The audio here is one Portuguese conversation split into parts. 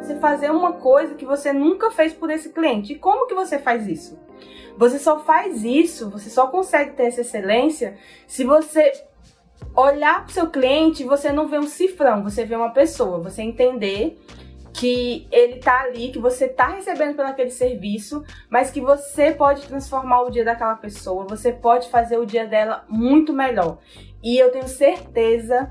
Você fazer uma coisa que você nunca fez por esse cliente. E como que você faz isso? Você só faz isso, você só consegue ter essa excelência se você olhar para o seu cliente e você não vê um cifrão, você vê uma pessoa, você entender que ele tá ali, que você tá recebendo pelo aquele serviço, mas que você pode transformar o dia daquela pessoa, você pode fazer o dia dela muito melhor. E eu tenho certeza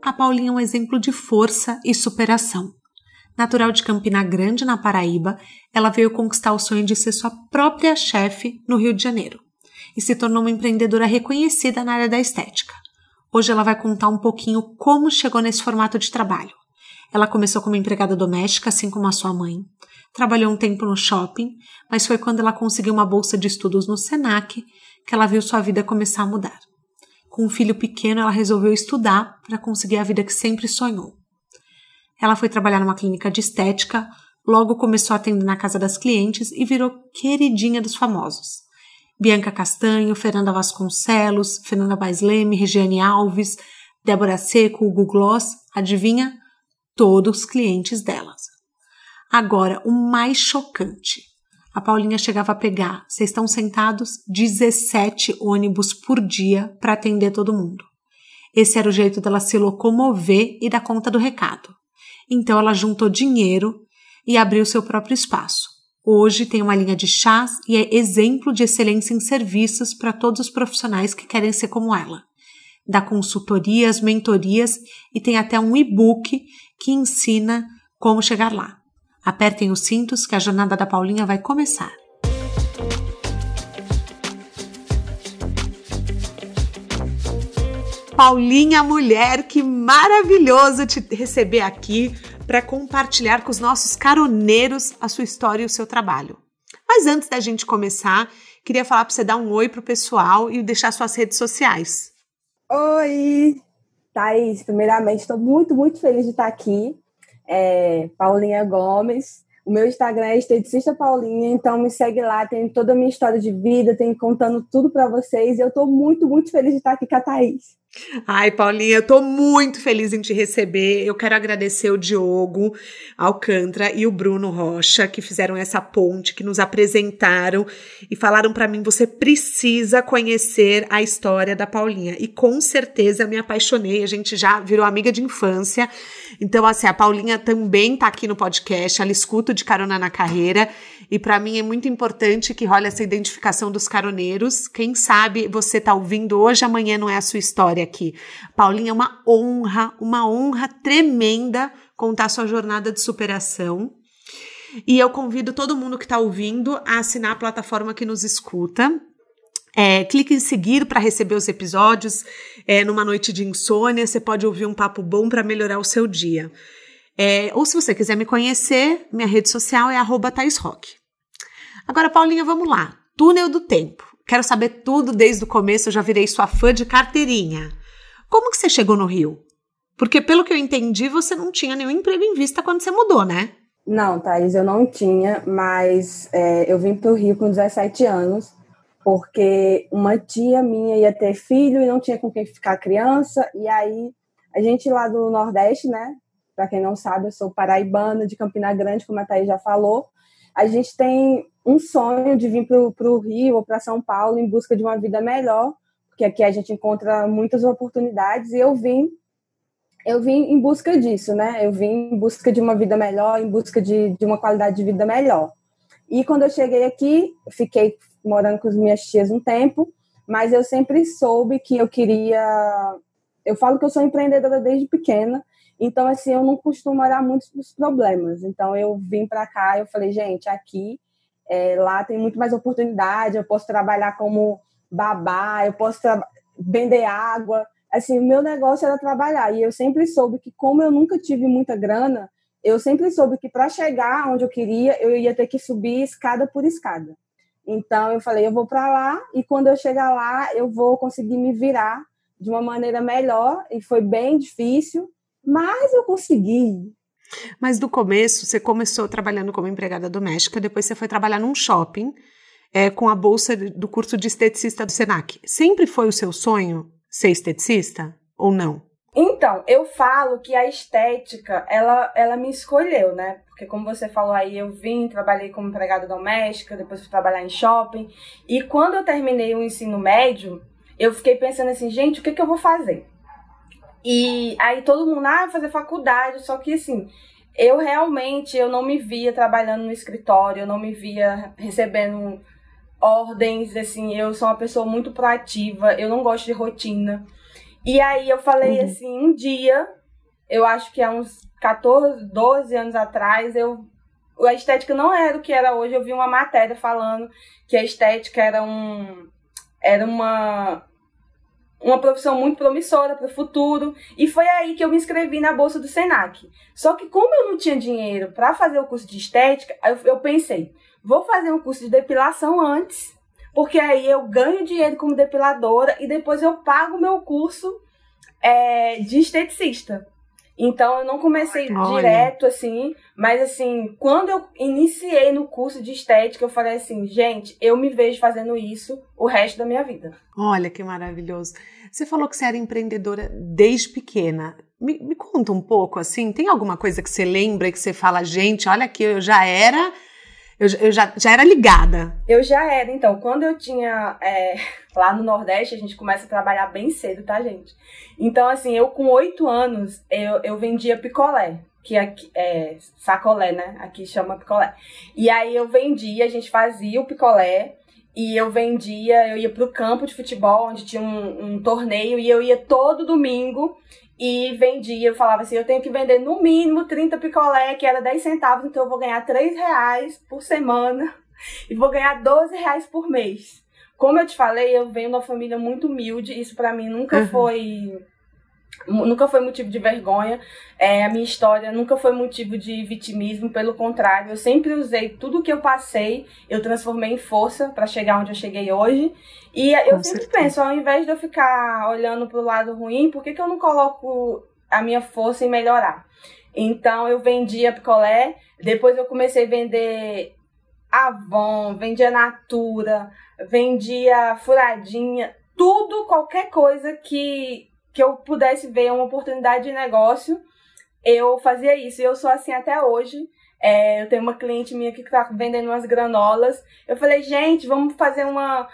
A Paulinha é um exemplo de força e superação. Natural de Campina Grande, na Paraíba, ela veio conquistar o sonho de ser sua própria chefe no Rio de Janeiro e se tornou uma empreendedora reconhecida na área da estética. Hoje ela vai contar um pouquinho como chegou nesse formato de trabalho. Ela começou como empregada doméstica, assim como a sua mãe. Trabalhou um tempo no shopping, mas foi quando ela conseguiu uma bolsa de estudos no Senac que ela viu sua vida começar a mudar. Com um filho pequeno, ela resolveu estudar para conseguir a vida que sempre sonhou. Ela foi trabalhar numa clínica de estética, logo começou a atender na casa das clientes e virou queridinha dos famosos. Bianca Castanho, Fernanda Vasconcelos, Fernanda Baisleme, Regiane Alves, Débora Seco, Hugo Gloss, adivinha? todos os clientes delas. Agora, o mais chocante. A Paulinha chegava a pegar, vocês estão sentados, 17 ônibus por dia para atender todo mundo. Esse era o jeito dela se locomover e dar conta do recado. Então ela juntou dinheiro e abriu seu próprio espaço. Hoje tem uma linha de chás e é exemplo de excelência em serviços para todos os profissionais que querem ser como ela. Dá consultorias, mentorias e tem até um e-book que ensina como chegar lá. Apertem os cintos que a jornada da Paulinha vai começar. Paulinha, mulher, que maravilhoso te receber aqui para compartilhar com os nossos caroneiros a sua história e o seu trabalho. Mas antes da gente começar, queria falar para você dar um oi pro pessoal e deixar suas redes sociais. Oi, Thaís, primeiramente, estou muito, muito feliz de estar aqui. É, Paulinha Gomes. O meu Instagram é esteticista Paulinha, então me segue lá, tem toda a minha história de vida, tem contando tudo para vocês. E eu estou muito, muito feliz de estar aqui com a Thaís. Ai, Paulinha, eu tô muito feliz em te receber. Eu quero agradecer o Diogo Alcântara e o Bruno Rocha, que fizeram essa ponte, que nos apresentaram e falaram para mim: você precisa conhecer a história da Paulinha. E com certeza me apaixonei, a gente já virou amiga de infância. Então, assim, a Paulinha também tá aqui no podcast, ela escuta de carona na carreira. E para mim é muito importante que role essa identificação dos caroneiros. Quem sabe você tá ouvindo hoje, amanhã não é a sua história aqui. Paulinha, é uma honra, uma honra tremenda contar sua jornada de superação. E eu convido todo mundo que está ouvindo a assinar a plataforma que nos escuta. É, clique em seguir para receber os episódios. É, numa noite de insônia, você pode ouvir um papo bom para melhorar o seu dia. É, ou se você quiser me conhecer, minha rede social é arroba Agora, Paulinha, vamos lá. Túnel do tempo. Quero saber tudo desde o começo, eu já virei sua fã de carteirinha. Como que você chegou no Rio? Porque, pelo que eu entendi, você não tinha nenhum emprego em vista quando você mudou, né? Não, Thaís, eu não tinha, mas é, eu vim para o Rio com 17 anos, porque uma tia minha ia ter filho e não tinha com quem ficar criança, e aí a gente lá do Nordeste, né? Para quem não sabe, eu sou paraibana de Campina Grande, como a Thaís já falou. A gente tem um sonho de vir para o Rio ou para São Paulo em busca de uma vida melhor, porque aqui a gente encontra muitas oportunidades e eu vim eu vim em busca disso, né? Eu vim em busca de uma vida melhor, em busca de, de uma qualidade de vida melhor. E quando eu cheguei aqui, fiquei morando com as minhas tias um tempo, mas eu sempre soube que eu queria. Eu falo que eu sou empreendedora desde pequena, então assim eu não costumo olhar muito os problemas. Então eu vim para cá, eu falei, gente, aqui é, lá tem muito mais oportunidade, eu posso trabalhar como babá, eu posso vender água. Assim, o meu negócio era trabalhar. E eu sempre soube que, como eu nunca tive muita grana, eu sempre soube que para chegar onde eu queria, eu ia ter que subir escada por escada. Então eu falei, eu vou para lá e quando eu chegar lá, eu vou conseguir me virar de uma maneira melhor e foi bem difícil, mas eu consegui. Mas do começo, você começou trabalhando como empregada doméstica, depois você foi trabalhar num shopping é, com a bolsa do curso de esteticista do Senac. Sempre foi o seu sonho ser esteticista ou não? Então, eu falo que a estética, ela, ela me escolheu, né? Porque como você falou aí, eu vim, trabalhei como empregada doméstica, depois fui trabalhar em shopping. E quando eu terminei o ensino médio, eu fiquei pensando assim, gente, o que, que eu vou fazer? E aí todo mundo, ah, fazer faculdade, só que assim, eu realmente eu não me via trabalhando no escritório, eu não me via recebendo ordens, assim, eu sou uma pessoa muito proativa, eu não gosto de rotina. E aí eu falei uhum. assim, um dia, eu acho que há uns 14, 12 anos atrás, eu a estética não era o que era hoje. Eu vi uma matéria falando que a estética era um era uma uma profissão muito promissora para o futuro. E foi aí que eu me inscrevi na bolsa do Senac. Só que como eu não tinha dinheiro para fazer o curso de estética, eu, eu pensei, vou fazer um curso de depilação antes, porque aí eu ganho dinheiro como depiladora e depois eu pago meu curso é, de esteticista. Então eu não comecei Olha. direto assim, mas assim, quando eu iniciei no curso de estética, eu falei assim, gente, eu me vejo fazendo isso o resto da minha vida. Olha que maravilhoso. Você falou que você era empreendedora desde pequena. Me, me conta um pouco assim, tem alguma coisa que você lembra que você fala, gente, olha que eu já era eu, eu já, já era ligada. Eu já era, então. Quando eu tinha. É, lá no Nordeste, a gente começa a trabalhar bem cedo, tá, gente? Então, assim, eu com oito anos, eu, eu vendia picolé. Que aqui, é sacolé, né? Aqui chama picolé. E aí eu vendia, a gente fazia o picolé. E eu vendia, eu ia pro campo de futebol, onde tinha um, um torneio, e eu ia todo domingo e vendia, eu falava assim, eu tenho que vender no mínimo 30 picolé, que era 10 centavos, então eu vou ganhar 3 reais por semana e vou ganhar 12 reais por mês. Como eu te falei, eu venho de uma família muito humilde, isso para mim nunca uhum. foi nunca foi motivo de vergonha. É, a minha história nunca foi motivo de vitimismo, pelo contrário, eu sempre usei tudo que eu passei, eu transformei em força para chegar onde eu cheguei hoje. E eu Com sempre certeza. penso, ao invés de eu ficar olhando pro lado ruim, por que, que eu não coloco a minha força em melhorar? Então eu vendia picolé, depois eu comecei a vender Avon, vendia Natura, vendia furadinha, tudo, qualquer coisa que, que eu pudesse ver uma oportunidade de negócio, eu fazia isso. E eu sou assim até hoje. É, eu tenho uma cliente minha que está vendendo umas granolas. Eu falei, gente, vamos fazer uma,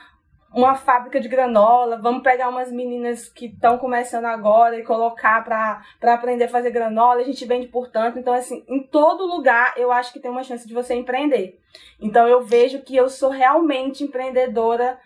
uma fábrica de granola, vamos pegar umas meninas que estão começando agora e colocar para aprender a fazer granola, a gente vende por tanto. Então, assim, em todo lugar eu acho que tem uma chance de você empreender. Então, eu vejo que eu sou realmente empreendedora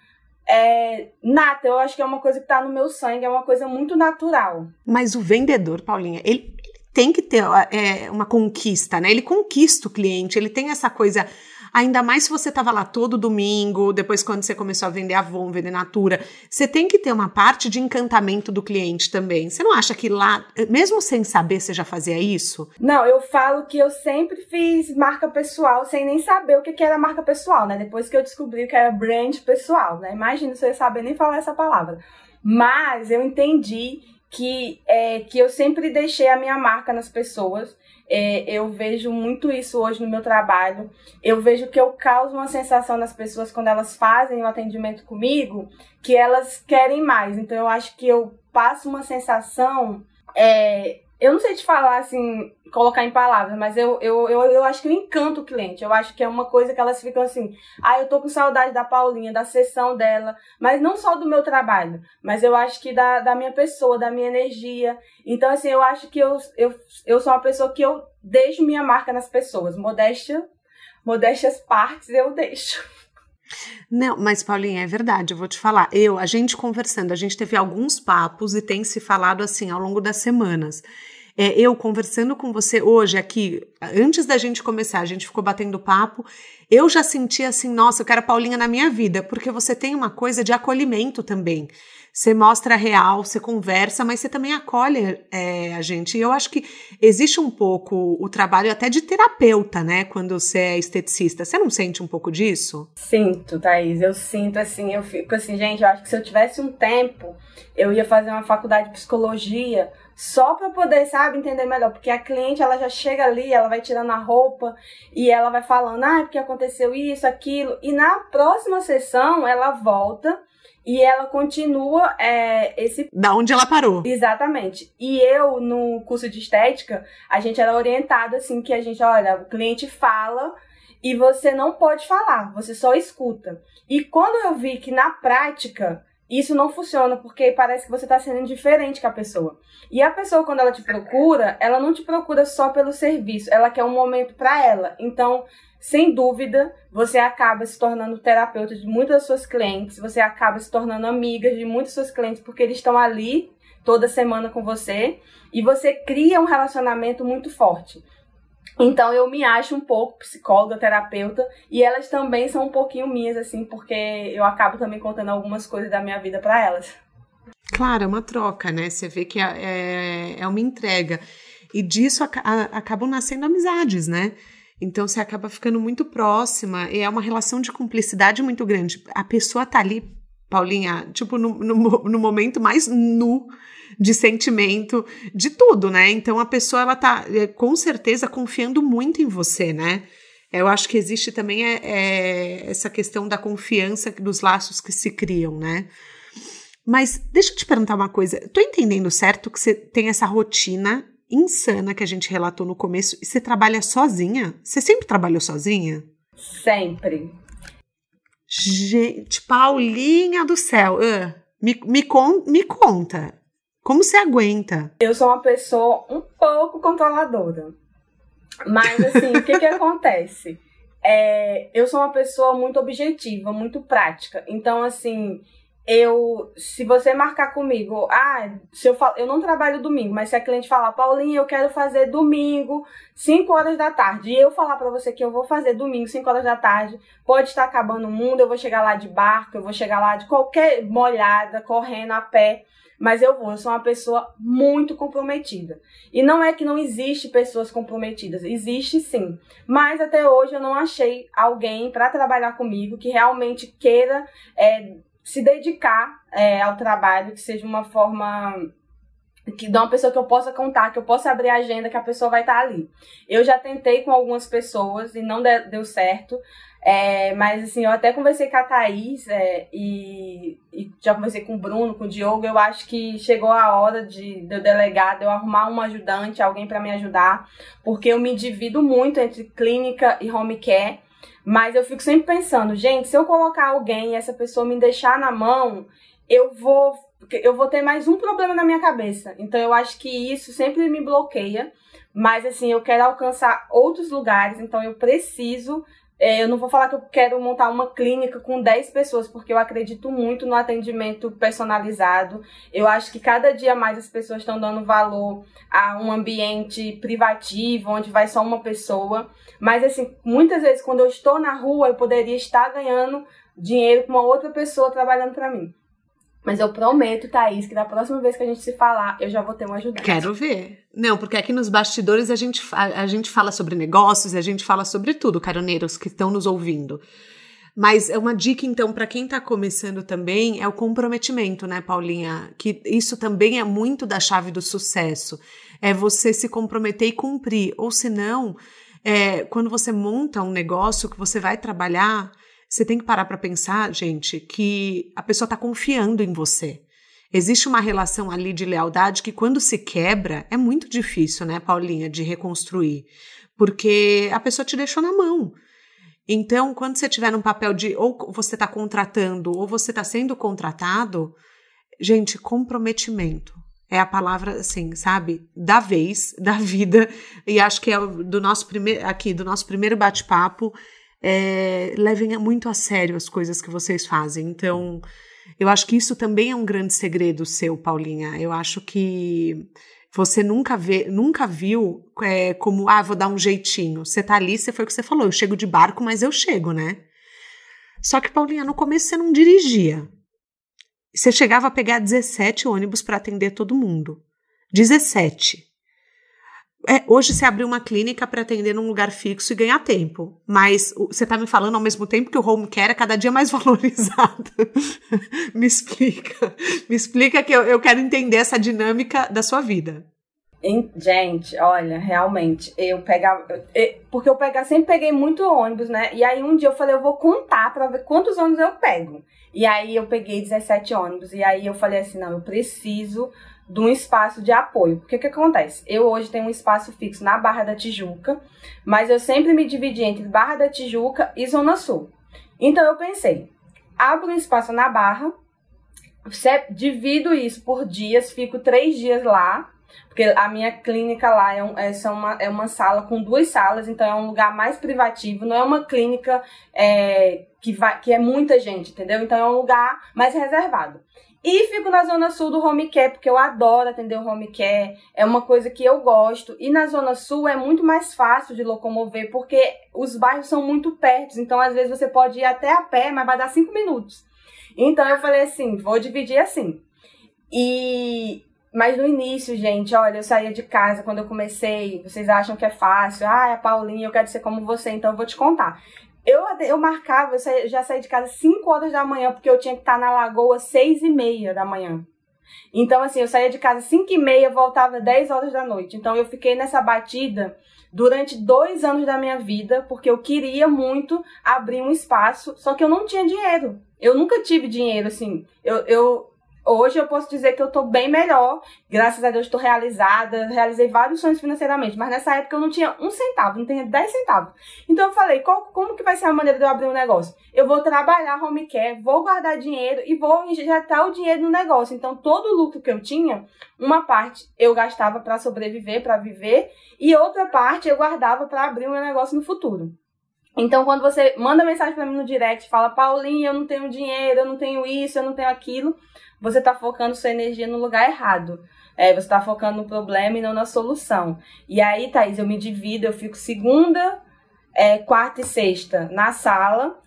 é, nata. Eu acho que é uma coisa que está no meu sangue, é uma coisa muito natural. Mas o vendedor, Paulinha, ele, tem que ter é, uma conquista, né? Ele conquista o cliente, ele tem essa coisa Ainda mais se você estava lá todo domingo, depois quando você começou a vender Avon, vender Natura. Você tem que ter uma parte de encantamento do cliente também. Você não acha que lá, mesmo sem saber, você já fazia isso? Não, eu falo que eu sempre fiz marca pessoal sem nem saber o que era marca pessoal, né? Depois que eu descobri que era brand pessoal, né? Imagina se eu ia saber nem falar essa palavra. Mas eu entendi que, é, que eu sempre deixei a minha marca nas pessoas é, eu vejo muito isso hoje no meu trabalho. Eu vejo que eu causo uma sensação nas pessoas quando elas fazem o um atendimento comigo que elas querem mais. Então eu acho que eu passo uma sensação. É, eu não sei te falar assim, colocar em palavras, mas eu, eu, eu, eu acho que eu encanto o cliente. Eu acho que é uma coisa que elas ficam assim, ah, eu tô com saudade da Paulinha, da sessão dela, mas não só do meu trabalho, mas eu acho que da, da minha pessoa, da minha energia. Então, assim, eu acho que eu, eu, eu sou uma pessoa que eu deixo minha marca nas pessoas. Modéstia, modéstias partes eu deixo. Não, mas Paulinha, é verdade, eu vou te falar. Eu, a gente conversando, a gente teve alguns papos e tem se falado assim ao longo das semanas. É, eu conversando com você hoje aqui, antes da gente começar, a gente ficou batendo papo, eu já senti assim, nossa, eu quero a Paulinha na minha vida, porque você tem uma coisa de acolhimento também. Você mostra real, você conversa, mas você também acolhe é, a gente. E eu acho que existe um pouco o trabalho até de terapeuta, né? Quando você é esteticista. Você não sente um pouco disso? Sinto, Thaís. Eu sinto assim, eu fico assim, gente, eu acho que se eu tivesse um tempo, eu ia fazer uma faculdade de psicologia só para poder, sabe, entender melhor, porque a cliente ela já chega ali, ela vai tirando a roupa e ela vai falando, ah, porque aconteceu isso, aquilo, e na próxima sessão ela volta e ela continua é, esse. Da onde ela parou. Exatamente. E eu, no curso de estética, a gente era orientado assim que a gente, olha, o cliente fala e você não pode falar, você só escuta. E quando eu vi que na prática isso não funciona porque parece que você está sendo diferente com a pessoa. E a pessoa, quando ela te procura, ela não te procura só pelo serviço, ela quer um momento para ela. Então, sem dúvida, você acaba se tornando terapeuta de muitas das suas clientes, você acaba se tornando amiga de muitos dos seus clientes porque eles estão ali toda semana com você e você cria um relacionamento muito forte. Então eu me acho um pouco psicóloga, terapeuta, e elas também são um pouquinho minhas, assim, porque eu acabo também contando algumas coisas da minha vida para elas. Claro, é uma troca, né? Você vê que é, é, é uma entrega. E disso a, a, acabam nascendo amizades, né? Então você acaba ficando muito próxima e é uma relação de cumplicidade muito grande. A pessoa tá ali, Paulinha, tipo, no, no, no momento mais nu de sentimento, de tudo, né? Então a pessoa ela tá é, com certeza confiando muito em você, né? Eu acho que existe também é, é, essa questão da confiança dos laços que se criam, né? Mas deixa eu te perguntar uma coisa. Tô entendendo certo que você tem essa rotina insana que a gente relatou no começo e você trabalha sozinha? Você sempre trabalhou sozinha? Sempre. Gente, Paulinha do céu, uh, me, me, con me conta. Como você aguenta? Eu sou uma pessoa um pouco controladora. Mas, assim, o que que acontece? É, eu sou uma pessoa muito objetiva, muito prática. Então, assim, eu, se você marcar comigo, ah, se eu falo, eu não trabalho domingo, mas se a cliente falar, Paulinha, eu quero fazer domingo, 5 horas da tarde, e eu falar para você que eu vou fazer domingo, 5 horas da tarde, pode estar acabando o mundo, eu vou chegar lá de barco, eu vou chegar lá de qualquer molhada, correndo a pé, mas eu vou, eu sou uma pessoa muito comprometida. E não é que não existe pessoas comprometidas, existe sim. Mas até hoje eu não achei alguém para trabalhar comigo que realmente queira é, se dedicar é, ao trabalho, que seja uma forma que de uma pessoa que eu possa contar, que eu possa abrir a agenda, que a pessoa vai estar ali. Eu já tentei com algumas pessoas e não deu certo. É, mas assim, eu até conversei com a Thaís é, e, e, já conversei com o Bruno, com o Diogo. Eu acho que chegou a hora de, de eu delegar, de eu arrumar um ajudante, alguém para me ajudar, porque eu me divido muito entre clínica e home care. Mas eu fico sempre pensando, gente, se eu colocar alguém e essa pessoa me deixar na mão, eu vou eu vou ter mais um problema na minha cabeça. Então eu acho que isso sempre me bloqueia. Mas assim, eu quero alcançar outros lugares, então eu preciso é, eu não vou falar que eu quero montar uma clínica com 10 pessoas, porque eu acredito muito no atendimento personalizado. Eu acho que cada dia mais as pessoas estão dando valor a um ambiente privativo, onde vai só uma pessoa. Mas, assim, muitas vezes quando eu estou na rua, eu poderia estar ganhando dinheiro com uma outra pessoa trabalhando para mim. Mas eu prometo, Thaís, que da próxima vez que a gente se falar, eu já vou ter um ajudante. Quero ver. Não, porque aqui nos bastidores a gente, a, a gente fala sobre negócios, a gente fala sobre tudo, caroneiros que estão nos ouvindo. Mas é uma dica, então, para quem está começando também, é o comprometimento, né, Paulinha? Que isso também é muito da chave do sucesso. É você se comprometer e cumprir. Ou senão, é, quando você monta um negócio que você vai trabalhar, você tem que parar para pensar, gente, que a pessoa está confiando em você. Existe uma relação ali de lealdade que, quando se quebra, é muito difícil, né, Paulinha, de reconstruir. Porque a pessoa te deixou na mão. Então, quando você tiver num papel de ou você está contratando ou você está sendo contratado, gente, comprometimento é a palavra assim, sabe, da vez, da vida. E acho que é do nosso primeiro aqui, do nosso primeiro bate-papo é, levem muito a sério as coisas que vocês fazem. Então, eu acho que isso também é um grande segredo seu, Paulinha. Eu acho que Você nunca vê, nunca viu é, como, ah, vou dar um jeitinho. Você tá ali, você foi o que você falou, eu chego de barco, mas eu chego, né? Só que, Paulinha, no começo você não dirigia. Você chegava a pegar 17 ônibus para atender todo mundo. 17. É, hoje você abriu uma clínica para atender num lugar fixo e ganhar tempo. Mas você está me falando ao mesmo tempo que o home care é cada dia mais valorizado. me explica. Me explica que eu, eu quero entender essa dinâmica da sua vida. Gente, olha, realmente, eu pegava. Porque eu pegava, sempre peguei muito ônibus, né? E aí um dia eu falei, eu vou contar pra ver quantos ônibus eu pego. E aí eu peguei 17 ônibus. E aí eu falei assim, não, eu preciso de um espaço de apoio. Porque o que acontece? Eu hoje tenho um espaço fixo na Barra da Tijuca, mas eu sempre me dividi entre Barra da Tijuca e Zona Sul. Então eu pensei, abro um espaço na Barra, divido isso por dias, fico três dias lá porque a minha clínica lá é, um, é, uma, é uma sala com duas salas, então é um lugar mais privativo, não é uma clínica é, que, vai, que é muita gente, entendeu? Então é um lugar mais reservado. E fico na zona sul do home care, porque eu adoro atender o home care, é uma coisa que eu gosto. E na zona sul é muito mais fácil de locomover, porque os bairros são muito perto, então às vezes você pode ir até a pé, mas vai dar cinco minutos. Então eu falei assim, vou dividir assim. E mas no início, gente, olha, eu saía de casa quando eu comecei. Vocês acham que é fácil? Ah, é a Paulinha, eu quero ser como você, então eu vou te contar. Eu, eu marcava, eu já saí de casa 5 horas da manhã, porque eu tinha que estar na lagoa 6 e meia da manhã. Então, assim, eu saía de casa 5 e meia, voltava 10 horas da noite. Então, eu fiquei nessa batida durante dois anos da minha vida, porque eu queria muito abrir um espaço, só que eu não tinha dinheiro. Eu nunca tive dinheiro, assim. Eu, eu, Hoje eu posso dizer que eu tô bem melhor. Graças a Deus estou realizada, realizei vários sonhos financeiramente, mas nessa época eu não tinha um centavo, não tinha dez centavos. Então eu falei, qual, como que vai ser a maneira de eu abrir um negócio? Eu vou trabalhar home care, vou guardar dinheiro e vou injetar o dinheiro no negócio. Então todo o lucro que eu tinha, uma parte eu gastava para sobreviver, para viver, e outra parte eu guardava para abrir um negócio no futuro. Então, quando você manda mensagem para mim no direct, fala, Paulinha, eu não tenho dinheiro, eu não tenho isso, eu não tenho aquilo, você está focando sua energia no lugar errado. É, você está focando no problema e não na solução. E aí, Thaís, eu me divido, eu fico segunda, é, quarta e sexta na sala,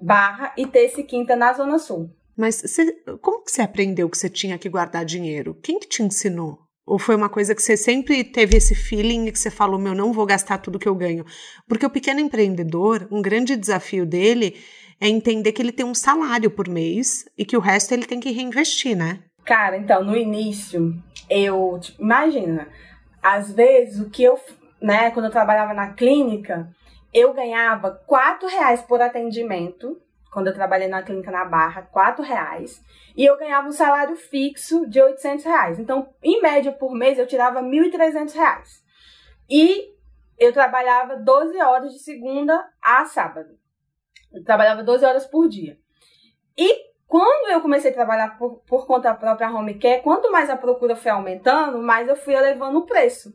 barra, e terça e quinta na Zona Sul. Mas como que você aprendeu que você tinha que guardar dinheiro? Quem que te ensinou? Ou foi uma coisa que você sempre teve esse feeling que você falou, meu, não vou gastar tudo que eu ganho? Porque o pequeno empreendedor, um grande desafio dele é entender que ele tem um salário por mês e que o resto ele tem que reinvestir, né? Cara, então, no início, eu, tipo, imagina, às vezes o que eu, né, quando eu trabalhava na clínica, eu ganhava quatro reais por atendimento, quando eu trabalhei na clínica na Barra, quatro reais, e eu ganhava um salário fixo de 800 reais. Então, em média por mês, eu tirava 1.300 reais. E eu trabalhava 12 horas de segunda a sábado. Eu trabalhava 12 horas por dia. E quando eu comecei a trabalhar por, por conta própria home care, quanto mais a procura foi aumentando, mais eu fui elevando o preço.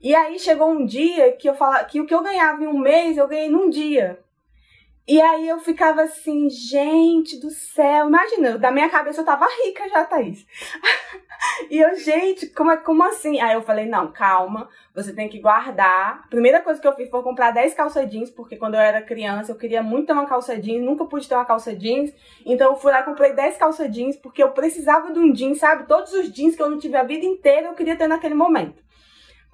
E aí chegou um dia que eu falava que o que eu ganhava em um mês, eu ganhei num dia. E aí eu ficava assim, gente do céu, imagina, da minha cabeça eu tava rica já, Thaís. e eu, gente, como, é, como assim? Aí eu falei, não, calma, você tem que guardar. Primeira coisa que eu fiz foi comprar 10 calça jeans, porque quando eu era criança eu queria muito ter uma calça jeans, nunca pude ter uma calça jeans. Então eu fui lá e comprei 10 calça jeans, porque eu precisava de um jeans, sabe? Todos os jeans que eu não tive a vida inteira eu queria ter naquele momento.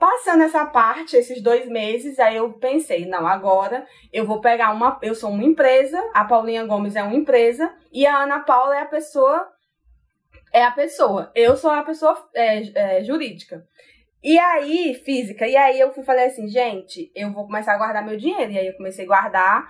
Passando essa parte, esses dois meses, aí eu pensei, não, agora eu vou pegar uma. Eu sou uma empresa, a Paulinha Gomes é uma empresa, e a Ana Paula é a pessoa. É a pessoa. Eu sou a pessoa é, é, jurídica. E aí, física. E aí eu fui falei assim, gente, eu vou começar a guardar meu dinheiro. E aí eu comecei a guardar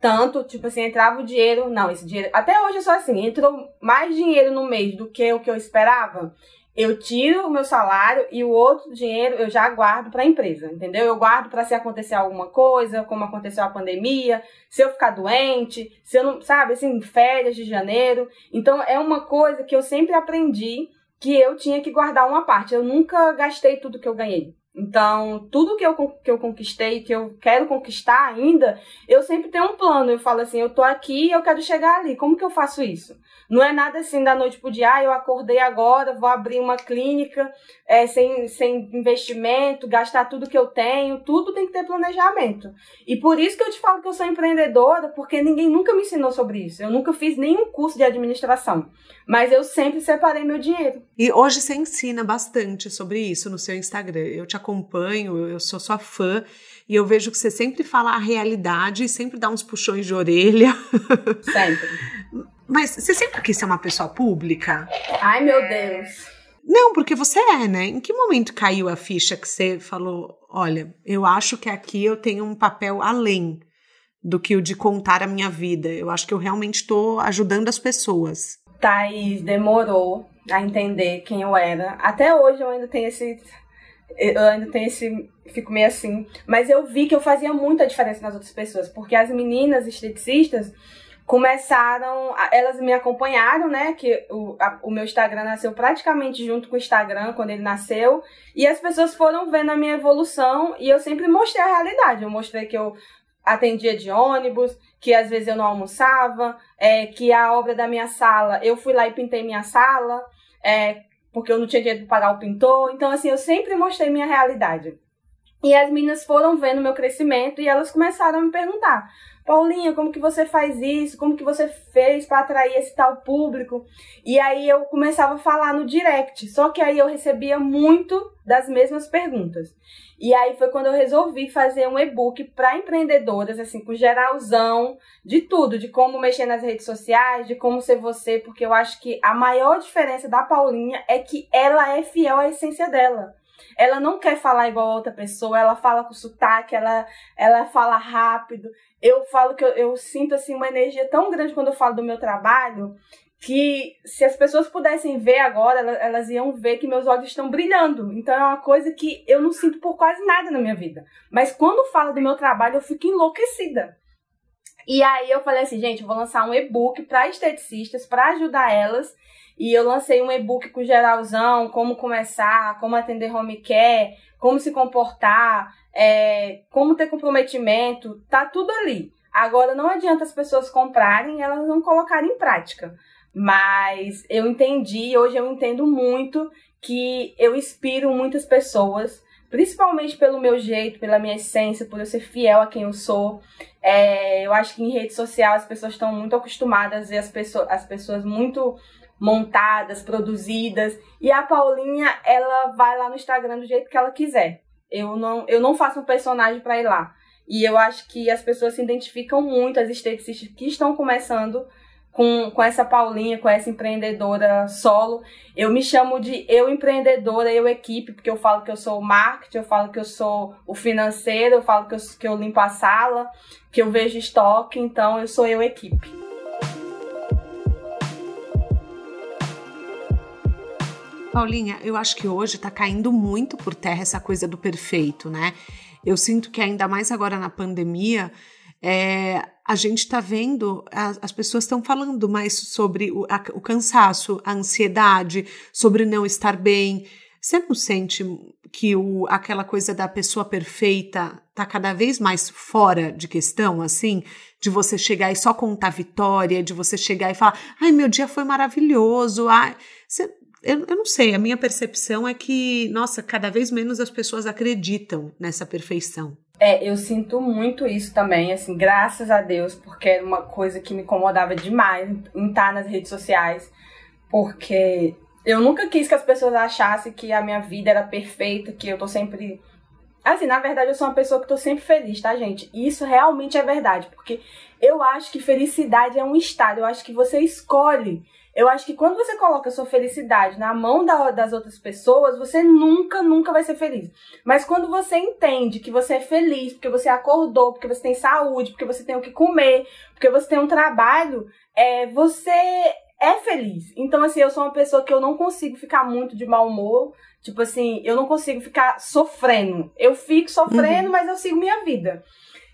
tanto, tipo assim, entrava o dinheiro. Não, esse dinheiro. Até hoje eu sou assim, entrou mais dinheiro no mês do que o que eu esperava eu tiro o meu salário e o outro dinheiro eu já guardo para a empresa, entendeu? Eu guardo para se acontecer alguma coisa, como aconteceu a pandemia, se eu ficar doente, se eu não, sabe, assim, férias de janeiro. Então é uma coisa que eu sempre aprendi que eu tinha que guardar uma parte. Eu nunca gastei tudo que eu ganhei. Então, tudo que eu, que eu conquistei, que eu quero conquistar ainda, eu sempre tenho um plano. Eu falo assim, eu tô aqui eu quero chegar ali. Como que eu faço isso? Não é nada assim da noite pro dia, ah, eu acordei agora, vou abrir uma clínica é, sem, sem investimento, gastar tudo que eu tenho. Tudo tem que ter planejamento. E por isso que eu te falo que eu sou empreendedora, porque ninguém nunca me ensinou sobre isso. Eu nunca fiz nenhum curso de administração. Mas eu sempre separei meu dinheiro. E hoje você ensina bastante sobre isso no seu Instagram. Eu te acompanho, eu sou sua fã. E eu vejo que você sempre fala a realidade, sempre dá uns puxões de orelha. Sempre. Mas você sempre quis ser uma pessoa pública? Ai, meu Deus. Não, porque você é, né? Em que momento caiu a ficha que você falou: olha, eu acho que aqui eu tenho um papel além do que o de contar a minha vida. Eu acho que eu realmente estou ajudando as pessoas. Thaís demorou a entender quem eu era. Até hoje eu ainda tenho esse. Eu ainda tenho esse. Fico meio assim. Mas eu vi que eu fazia muita diferença nas outras pessoas. Porque as meninas esteticistas começaram, elas me acompanharam, né? Que o, a, o meu Instagram nasceu praticamente junto com o Instagram quando ele nasceu, e as pessoas foram vendo a minha evolução e eu sempre mostrei a realidade. Eu mostrei que eu atendia de ônibus, que às vezes eu não almoçava, é, que a obra da minha sala, eu fui lá e pintei minha sala, é, porque eu não tinha dinheiro para pagar o pintor. Então, assim, eu sempre mostrei minha realidade. E as meninas foram vendo meu crescimento e elas começaram a me perguntar: Paulinha, como que você faz isso? Como que você fez para atrair esse tal público? E aí eu começava a falar no direct, só que aí eu recebia muito das mesmas perguntas. E aí foi quando eu resolvi fazer um e-book para empreendedoras, assim, com geralzão de tudo, de como mexer nas redes sociais, de como ser você, porque eu acho que a maior diferença da Paulinha é que ela é fiel à essência dela. Ela não quer falar igual a outra pessoa, ela fala com sotaque, ela, ela fala rápido. Eu falo que eu, eu sinto assim uma energia tão grande quando eu falo do meu trabalho que se as pessoas pudessem ver agora, elas iam ver que meus olhos estão brilhando. Então é uma coisa que eu não sinto por quase nada na minha vida. Mas quando falo do meu trabalho, eu fico enlouquecida. E aí eu falei assim, gente, eu vou lançar um e-book para esteticistas para ajudar elas e eu lancei um e-book com geralzão, como começar, como atender home care, como se comportar, é, como ter comprometimento, tá tudo ali. Agora não adianta as pessoas comprarem e elas não colocarem em prática. Mas eu entendi, hoje eu entendo muito que eu inspiro muitas pessoas, principalmente pelo meu jeito, pela minha essência, por eu ser fiel a quem eu sou. É, eu acho que em rede social as pessoas estão muito acostumadas a ver as pessoas, as pessoas muito montadas, produzidas. E a Paulinha, ela vai lá no Instagram do jeito que ela quiser. Eu não, eu não faço um personagem para ir lá. E eu acho que as pessoas se identificam muito, as esteticistas que estão começando com, com essa Paulinha, com essa empreendedora solo. Eu me chamo de eu empreendedora, eu equipe, porque eu falo que eu sou o marketing, eu falo que eu sou o financeiro, eu falo que eu, que eu limpo a sala, que eu vejo estoque, então eu sou eu equipe. Paulinha, eu acho que hoje está caindo muito por terra essa coisa do perfeito, né? Eu sinto que ainda mais agora na pandemia, é, a gente está vendo, as, as pessoas estão falando mais sobre o, a, o cansaço, a ansiedade, sobre não estar bem. Você não sente que o, aquela coisa da pessoa perfeita tá cada vez mais fora de questão, assim? De você chegar e só contar vitória, de você chegar e falar, ai, meu dia foi maravilhoso, ai. Você, eu, eu não sei, a minha percepção é que, nossa, cada vez menos as pessoas acreditam nessa perfeição. É, eu sinto muito isso também, assim, graças a Deus, porque era uma coisa que me incomodava demais em estar nas redes sociais, porque eu nunca quis que as pessoas achassem que a minha vida era perfeita, que eu tô sempre. Assim, na verdade, eu sou uma pessoa que tô sempre feliz, tá, gente? E isso realmente é verdade, porque eu acho que felicidade é um estado, eu acho que você escolhe eu acho que quando você coloca a sua felicidade na mão da, das outras pessoas, você nunca, nunca vai ser feliz. Mas quando você entende que você é feliz, porque você acordou, porque você tem saúde, porque você tem o que comer, porque você tem um trabalho, é, você é feliz. Então, assim, eu sou uma pessoa que eu não consigo ficar muito de mau humor. Tipo assim, eu não consigo ficar sofrendo. Eu fico sofrendo, uhum. mas eu sigo minha vida.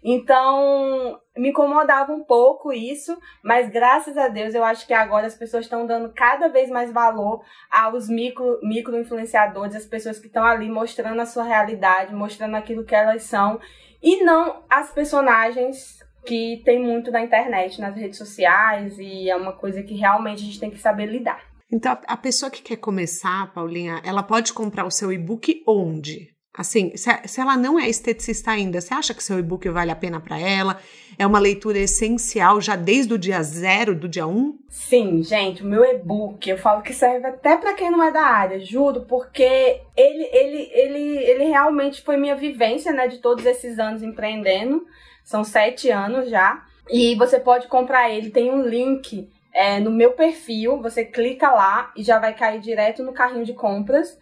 Então, me incomodava um pouco isso, mas graças a Deus eu acho que agora as pessoas estão dando cada vez mais valor aos micro, micro influenciadores, as pessoas que estão ali mostrando a sua realidade, mostrando aquilo que elas são, e não as personagens que tem muito na internet, nas redes sociais, e é uma coisa que realmente a gente tem que saber lidar. Então, a pessoa que quer começar, Paulinha, ela pode comprar o seu e-book onde? Assim, se, ela não é esteticista ainda, você acha que seu e-book vale a pena para ela? É uma leitura essencial já desde o dia zero, do dia um? Sim, gente, o meu e-book, eu falo que serve até para quem não é da área, juro, porque ele, ele, ele, ele realmente foi minha vivência, né, de todos esses anos empreendendo. São sete anos já. E você pode comprar ele, tem um link é, no meu perfil, você clica lá e já vai cair direto no carrinho de compras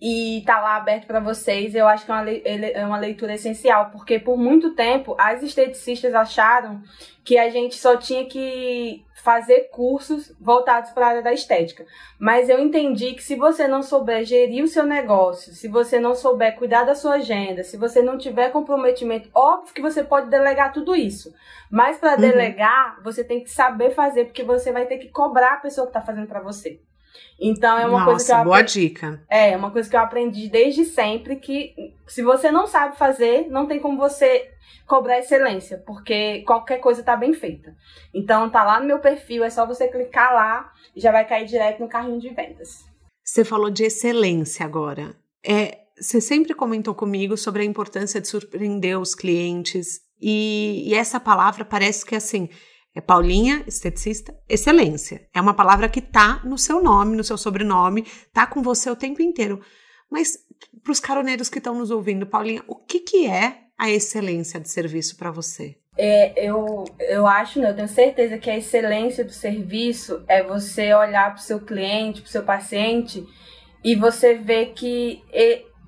e tá lá aberto para vocês. Eu acho que é uma, é uma leitura essencial, porque por muito tempo as esteticistas acharam que a gente só tinha que fazer cursos voltados para a área da estética. Mas eu entendi que se você não souber gerir o seu negócio, se você não souber cuidar da sua agenda, se você não tiver comprometimento, óbvio que você pode delegar tudo isso. Mas para uhum. delegar, você tem que saber fazer, porque você vai ter que cobrar a pessoa que está fazendo para você. Então é uma Nossa, coisa que eu boa aprendi, dica. É, uma coisa que eu aprendi desde sempre que se você não sabe fazer, não tem como você cobrar excelência, porque qualquer coisa tá bem feita. Então tá lá no meu perfil, é só você clicar lá e já vai cair direto no carrinho de vendas. Você falou de excelência agora. É, você sempre comentou comigo sobre a importância de surpreender os clientes e, e essa palavra parece que assim é Paulinha, esteticista, excelência. É uma palavra que tá no seu nome, no seu sobrenome, tá com você o tempo inteiro. Mas para os caroneiros que estão nos ouvindo, Paulinha, o que, que é a excelência de serviço para você? É, eu, eu acho, né, eu tenho certeza que a excelência do serviço é você olhar para o seu cliente, para o seu paciente e você ver que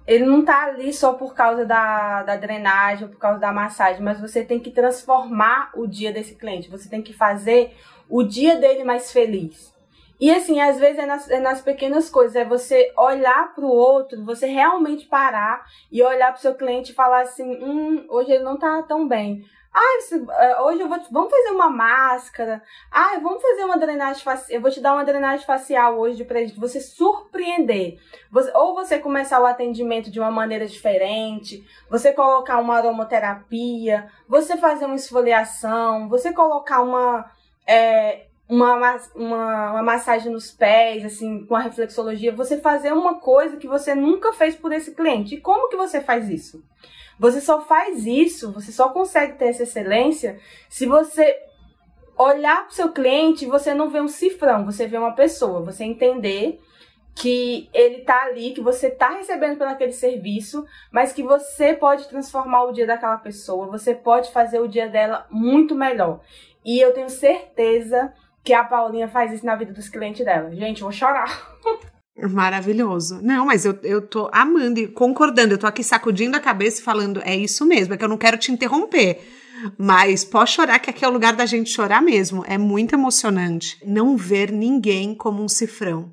ele não tá ali só por causa da, da drenagem ou por causa da massagem, mas você tem que transformar o dia desse cliente, você tem que fazer o dia dele mais feliz. E assim, às vezes é nas, é nas pequenas coisas, é você olhar para o outro, você realmente parar e olhar para seu cliente e falar assim: hum, hoje ele não tá tão bem. Ah, hoje eu vou vamos fazer uma máscara. Ah, vamos fazer uma drenagem facial. Eu vou te dar uma drenagem facial hoje presente. Você surpreender. Você, ou você começar o atendimento de uma maneira diferente, você colocar uma aromaterapia, você fazer uma esfoliação, você colocar uma. É, uma, uma, uma massagem nos pés, assim, com a reflexologia, você fazer uma coisa que você nunca fez por esse cliente. E como que você faz isso? Você só faz isso, você só consegue ter essa excelência se você olhar para o seu cliente e você não vê um cifrão, você vê uma pessoa, você entender que ele tá ali, que você tá recebendo pelo aquele serviço, mas que você pode transformar o dia daquela pessoa, você pode fazer o dia dela muito melhor. E eu tenho certeza que a Paulinha faz isso na vida dos clientes dela. Gente, vou chorar. Maravilhoso. Não, mas eu, eu tô amando e concordando. Eu tô aqui sacudindo a cabeça e falando, é isso mesmo, é que eu não quero te interromper. Mas pode chorar, que aqui é o lugar da gente chorar mesmo. É muito emocionante não ver ninguém como um cifrão.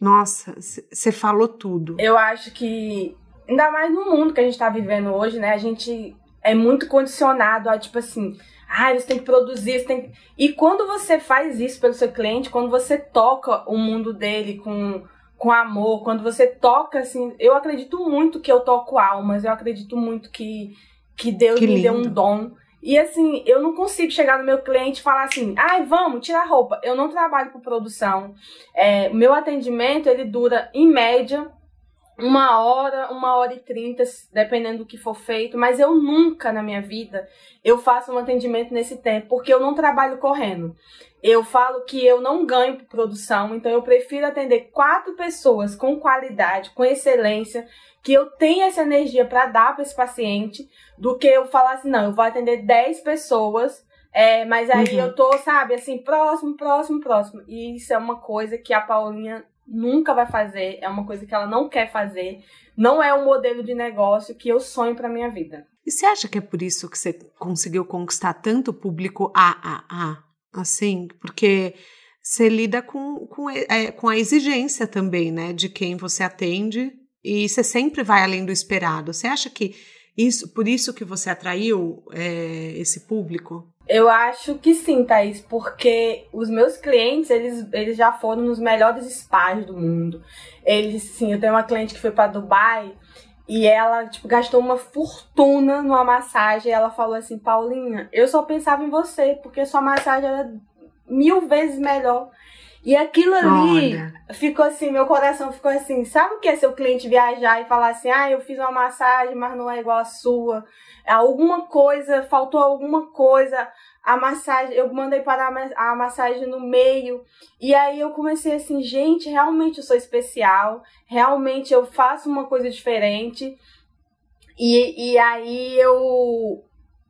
Nossa, você falou tudo. Eu acho que, ainda mais no mundo que a gente tá vivendo hoje, né? A gente é muito condicionado a, tipo assim, ah, você tem que produzir, você tem que... E quando você faz isso pelo seu cliente, quando você toca o mundo dele com, com amor, quando você toca, assim, eu acredito muito que eu toco almas, eu acredito muito que, que Deus que me deu um dom. E assim, eu não consigo chegar no meu cliente e falar assim, ai, ah, vamos, tirar a roupa. Eu não trabalho com produção. É, meu atendimento, ele dura, em média, uma hora, uma hora e trinta, dependendo do que for feito, mas eu nunca na minha vida eu faço um atendimento nesse tempo, porque eu não trabalho correndo. Eu falo que eu não ganho por produção, então eu prefiro atender quatro pessoas com qualidade, com excelência, que eu tenha essa energia para dar para esse paciente, do que eu falar assim, não, eu vou atender dez pessoas, é, mas aí uhum. eu tô, sabe, assim, próximo, próximo, próximo. E isso é uma coisa que a Paulinha nunca vai fazer, é uma coisa que ela não quer fazer, não é um modelo de negócio que eu sonho para minha vida. E você acha que é por isso que você conseguiu conquistar tanto público AAA? Assim, porque você lida com, com, é, com a exigência também, né, de quem você atende e você sempre vai além do esperado. Você acha que Isso, por isso que você atraiu é, esse público? Eu acho que sim, Thaís, porque os meus clientes, eles, eles já foram nos melhores spas do mundo. Eles, sim, eu tenho uma cliente que foi para Dubai e ela, tipo, gastou uma fortuna numa massagem e ela falou assim, Paulinha, eu só pensava em você, porque sua massagem era mil vezes melhor. E aquilo ali Olha. ficou assim, meu coração ficou assim, sabe o que é seu cliente viajar e falar assim, ah, eu fiz uma massagem, mas não é igual a sua. Alguma coisa, faltou alguma coisa, a massagem, eu mandei parar a massagem no meio. E aí eu comecei assim, gente, realmente eu sou especial, realmente eu faço uma coisa diferente. E, e aí eu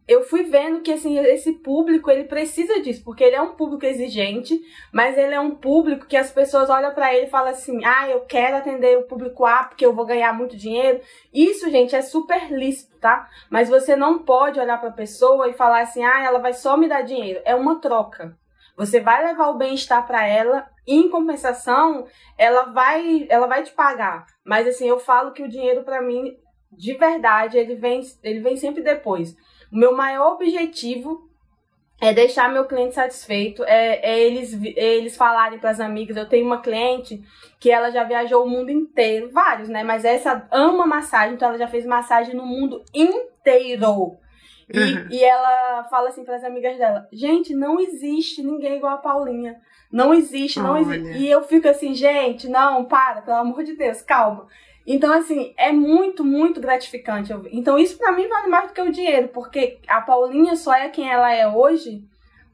eu fui vendo que assim, esse público ele precisa disso, porque ele é um público exigente, mas ele é um público que as pessoas olham para ele e falam assim: "Ah, eu quero atender o público A porque eu vou ganhar muito dinheiro". Isso, gente, é super lícito, tá? Mas você não pode olhar para a pessoa e falar assim: "Ah, ela vai só me dar dinheiro". É uma troca. Você vai levar o bem-estar para ela e em compensação, ela vai ela vai te pagar. Mas assim, eu falo que o dinheiro para mim de verdade, ele vem ele vem sempre depois. O meu maior objetivo é deixar meu cliente satisfeito, é, é eles, é eles falarem para as amigas. Eu tenho uma cliente que ela já viajou o mundo inteiro, vários, né? Mas essa ama massagem, então ela já fez massagem no mundo inteiro. E, uhum. e ela fala assim para as amigas dela: gente, não existe ninguém igual a Paulinha. Não existe, não existe. E eu fico assim, gente, não, para, pelo amor de Deus, calma. Então, assim, é muito, muito gratificante. Então, isso para mim vale mais do que o dinheiro, porque a Paulinha só é quem ela é hoje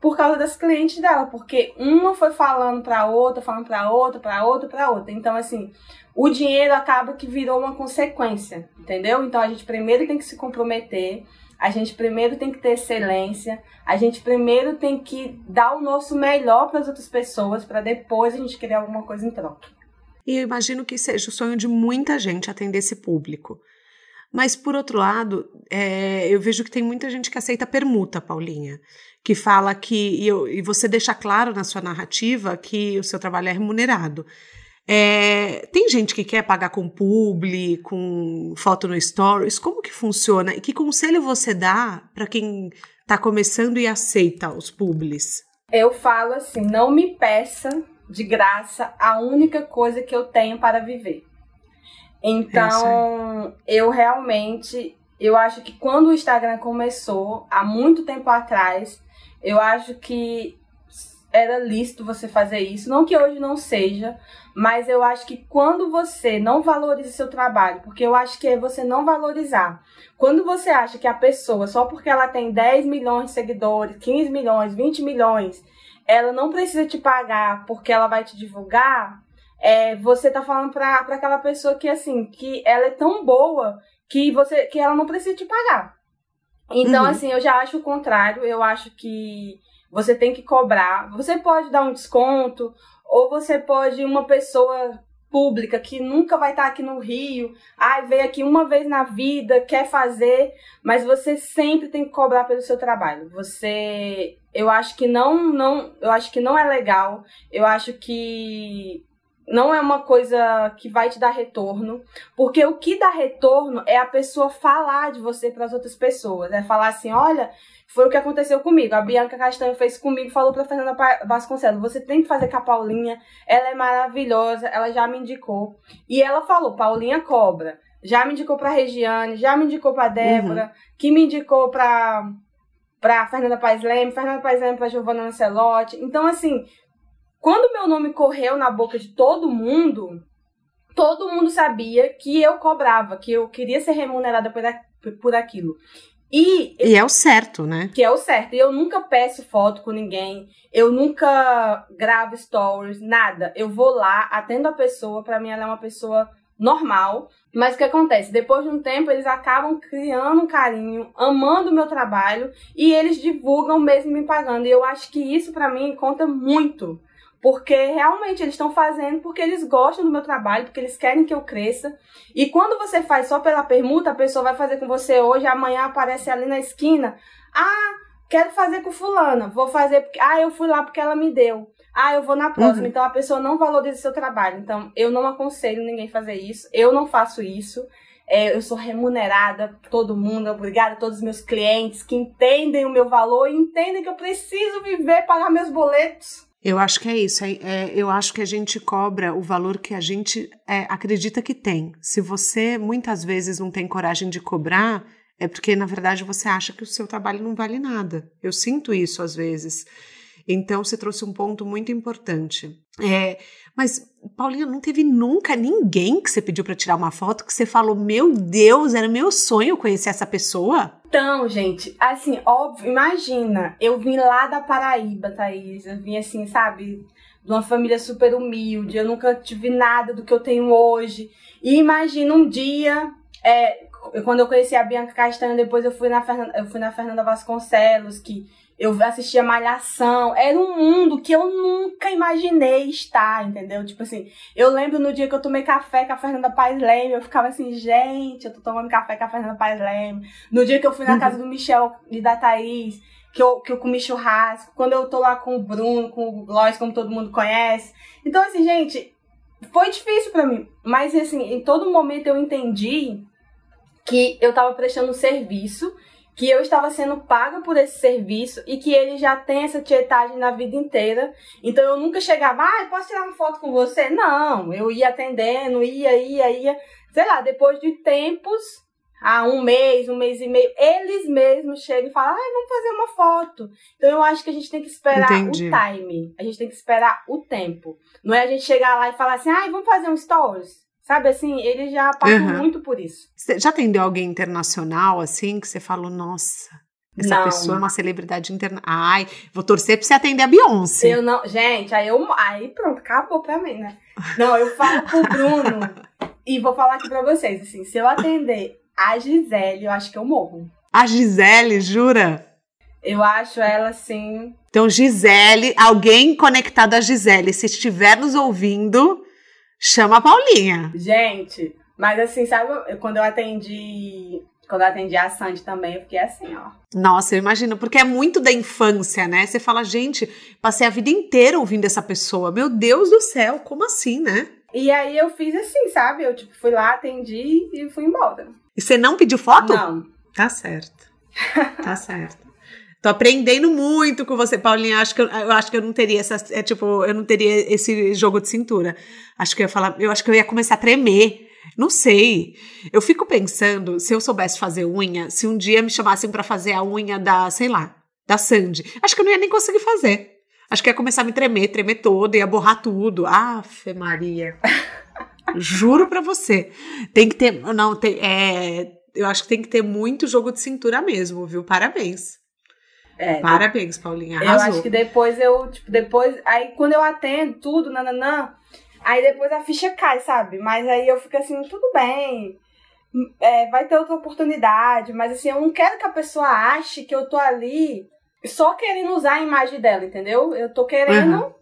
por causa das clientes dela, porque uma foi falando para outra, falando para outra, para outra, para outra. Então, assim, o dinheiro acaba que virou uma consequência, entendeu? Então, a gente primeiro tem que se comprometer, a gente primeiro tem que ter excelência, a gente primeiro tem que dar o nosso melhor para as outras pessoas, para depois a gente criar alguma coisa em troca. E eu imagino que seja o sonho de muita gente atender esse público. Mas, por outro lado, é, eu vejo que tem muita gente que aceita permuta, Paulinha, que fala que, e, eu, e você deixa claro na sua narrativa que o seu trabalho é remunerado. É, tem gente que quer pagar com publi, com foto no stories, como que funciona? E que conselho você dá para quem está começando e aceita os publis? Eu falo assim, não me peça de graça a única coisa que eu tenho para viver. Então, é eu realmente, eu acho que quando o Instagram começou, há muito tempo atrás, eu acho que era lícito você fazer isso. Não que hoje não seja, mas eu acho que quando você não valoriza seu trabalho, porque eu acho que é você não valorizar. Quando você acha que a pessoa, só porque ela tem 10 milhões de seguidores, 15 milhões, 20 milhões, ela não precisa te pagar porque ela vai te divulgar, é, você tá falando pra, pra aquela pessoa que, assim, que ela é tão boa que, você, que ela não precisa te pagar. Então, uhum. assim, eu já acho o contrário. Eu acho que você tem que cobrar. Você pode dar um desconto, ou você pode, uma pessoa pública que nunca vai estar aqui no Rio, ai, veio aqui uma vez na vida, quer fazer, mas você sempre tem que cobrar pelo seu trabalho. Você, eu acho que não, não, eu acho que não é legal. Eu acho que não é uma coisa que vai te dar retorno, porque o que dá retorno é a pessoa falar de você para as outras pessoas, é falar assim, olha, foi o que aconteceu comigo. A Bianca Castanho fez comigo, falou pra Fernanda Vasconcelos: você tem que fazer com a Paulinha, ela é maravilhosa, ela já me indicou. E ela falou: Paulinha cobra. Já me indicou pra Regiane, já me indicou pra Débora, uhum. que me indicou pra, pra Fernanda Paes Leme, Fernanda Paes Leme pra Giovanna Ancelotti. Então, assim, quando meu nome correu na boca de todo mundo, todo mundo sabia que eu cobrava, que eu queria ser remunerada por, por aquilo. E, e é o certo, né? Que é o certo. E eu nunca peço foto com ninguém, eu nunca gravo stories, nada. Eu vou lá, atendo a pessoa, para mim ela é uma pessoa normal. Mas o que acontece? Depois de um tempo, eles acabam criando um carinho, amando o meu trabalho e eles divulgam mesmo me pagando. E eu acho que isso para mim conta muito. Porque realmente eles estão fazendo porque eles gostam do meu trabalho, porque eles querem que eu cresça. E quando você faz só pela permuta, a pessoa vai fazer com você hoje, amanhã aparece ali na esquina. Ah, quero fazer com fulana, vou fazer porque ah, eu fui lá porque ela me deu. Ah, eu vou na próxima. Uhum. Então a pessoa não valoriza o seu trabalho. Então eu não aconselho ninguém fazer isso. Eu não faço isso. é, eu sou remunerada por todo mundo, obrigada a todos os meus clientes que entendem o meu valor e entendem que eu preciso viver, pagar meus boletos. Eu acho que é isso. É, é, eu acho que a gente cobra o valor que a gente é, acredita que tem. Se você muitas vezes não tem coragem de cobrar, é porque na verdade você acha que o seu trabalho não vale nada. Eu sinto isso às vezes. Então você trouxe um ponto muito importante. É, mas, Paulinha, não teve nunca ninguém que você pediu para tirar uma foto que você falou: Meu Deus, era meu sonho conhecer essa pessoa? Então, gente, assim, óbvio, imagina, eu vim lá da Paraíba, Thaís. Eu vim assim, sabe, de uma família super humilde. Eu nunca tive nada do que eu tenho hoje. E imagina um dia. É, quando eu conheci a Bianca Castanho, depois eu fui na Fernanda, eu fui na Fernanda Vasconcelos, que eu assistia Malhação, era um mundo que eu nunca imaginei estar, entendeu? Tipo assim, eu lembro no dia que eu tomei café com a Fernanda Paes Leme, eu ficava assim, gente, eu tô tomando café com a Fernanda Paes Leme. No dia que eu fui na casa do Michel e da Thaís, que eu, que eu comi churrasco, quando eu tô lá com o Bruno, com o Gloss, como todo mundo conhece. Então, assim, gente, foi difícil para mim, mas assim, em todo momento eu entendi que eu tava prestando um serviço que eu estava sendo paga por esse serviço e que ele já tem essa tietagem na vida inteira. Então eu nunca chegava, ah, posso tirar uma foto com você? Não, eu ia atendendo, ia, ia, ia. Sei lá, depois de tempos, há um mês, um mês e meio, eles mesmos chegam e falam, ah, vamos fazer uma foto. Então eu acho que a gente tem que esperar Entendi. o time. A gente tem que esperar o tempo. Não é a gente chegar lá e falar assim, ah, vamos fazer um stories. Sabe assim, ele já passou uhum. muito por isso. Você já atendeu alguém internacional assim que você falou, nossa, essa não. pessoa é uma celebridade internacional. Ai, vou torcer pra você atender a Beyoncé. Eu não, gente, aí eu aí pronto, acabou pra mim, né? Não, eu falo pro Bruno e vou falar aqui pra vocês, assim, se eu atender a Gisele, eu acho que eu morro. A Gisele, jura? Eu acho ela assim. Então, Gisele, alguém conectado a Gisele, se estiver nos ouvindo, Chama a Paulinha. Gente, mas assim, sabe, quando eu atendi. Quando eu atendi a Sandy também, eu fiquei assim, ó. Nossa, eu imagino, porque é muito da infância, né? Você fala, gente, passei a vida inteira ouvindo essa pessoa. Meu Deus do céu, como assim, né? E aí eu fiz assim, sabe? Eu tipo, fui lá, atendi e fui embora. E você não pediu foto? Não. Tá certo. Tá certo. Tô aprendendo muito com você, Paulinha. Acho que eu, eu, acho que eu não teria essa, é tipo, eu não teria esse jogo de cintura. Acho que eu ia falar, eu acho que eu ia começar a tremer. Não sei. Eu fico pensando, se eu soubesse fazer unha, se um dia me chamassem para fazer a unha da, sei lá, da Sandy, acho que eu não ia nem conseguir fazer. Acho que ia começar a me tremer, tremer todo, ia borrar tudo. Afe Maria. Juro pra você. Tem que ter, não, tem, é, eu acho que tem que ter muito jogo de cintura mesmo, viu? Parabéns. É, Parabéns, Paulinha. Arrasou. Eu acho que depois eu, tipo, depois. Aí quando eu atendo tudo, nananã, aí depois a ficha cai, sabe? Mas aí eu fico assim, tudo bem. É, vai ter outra oportunidade, mas assim, eu não quero que a pessoa ache que eu tô ali só querendo usar a imagem dela, entendeu? Eu tô querendo uhum.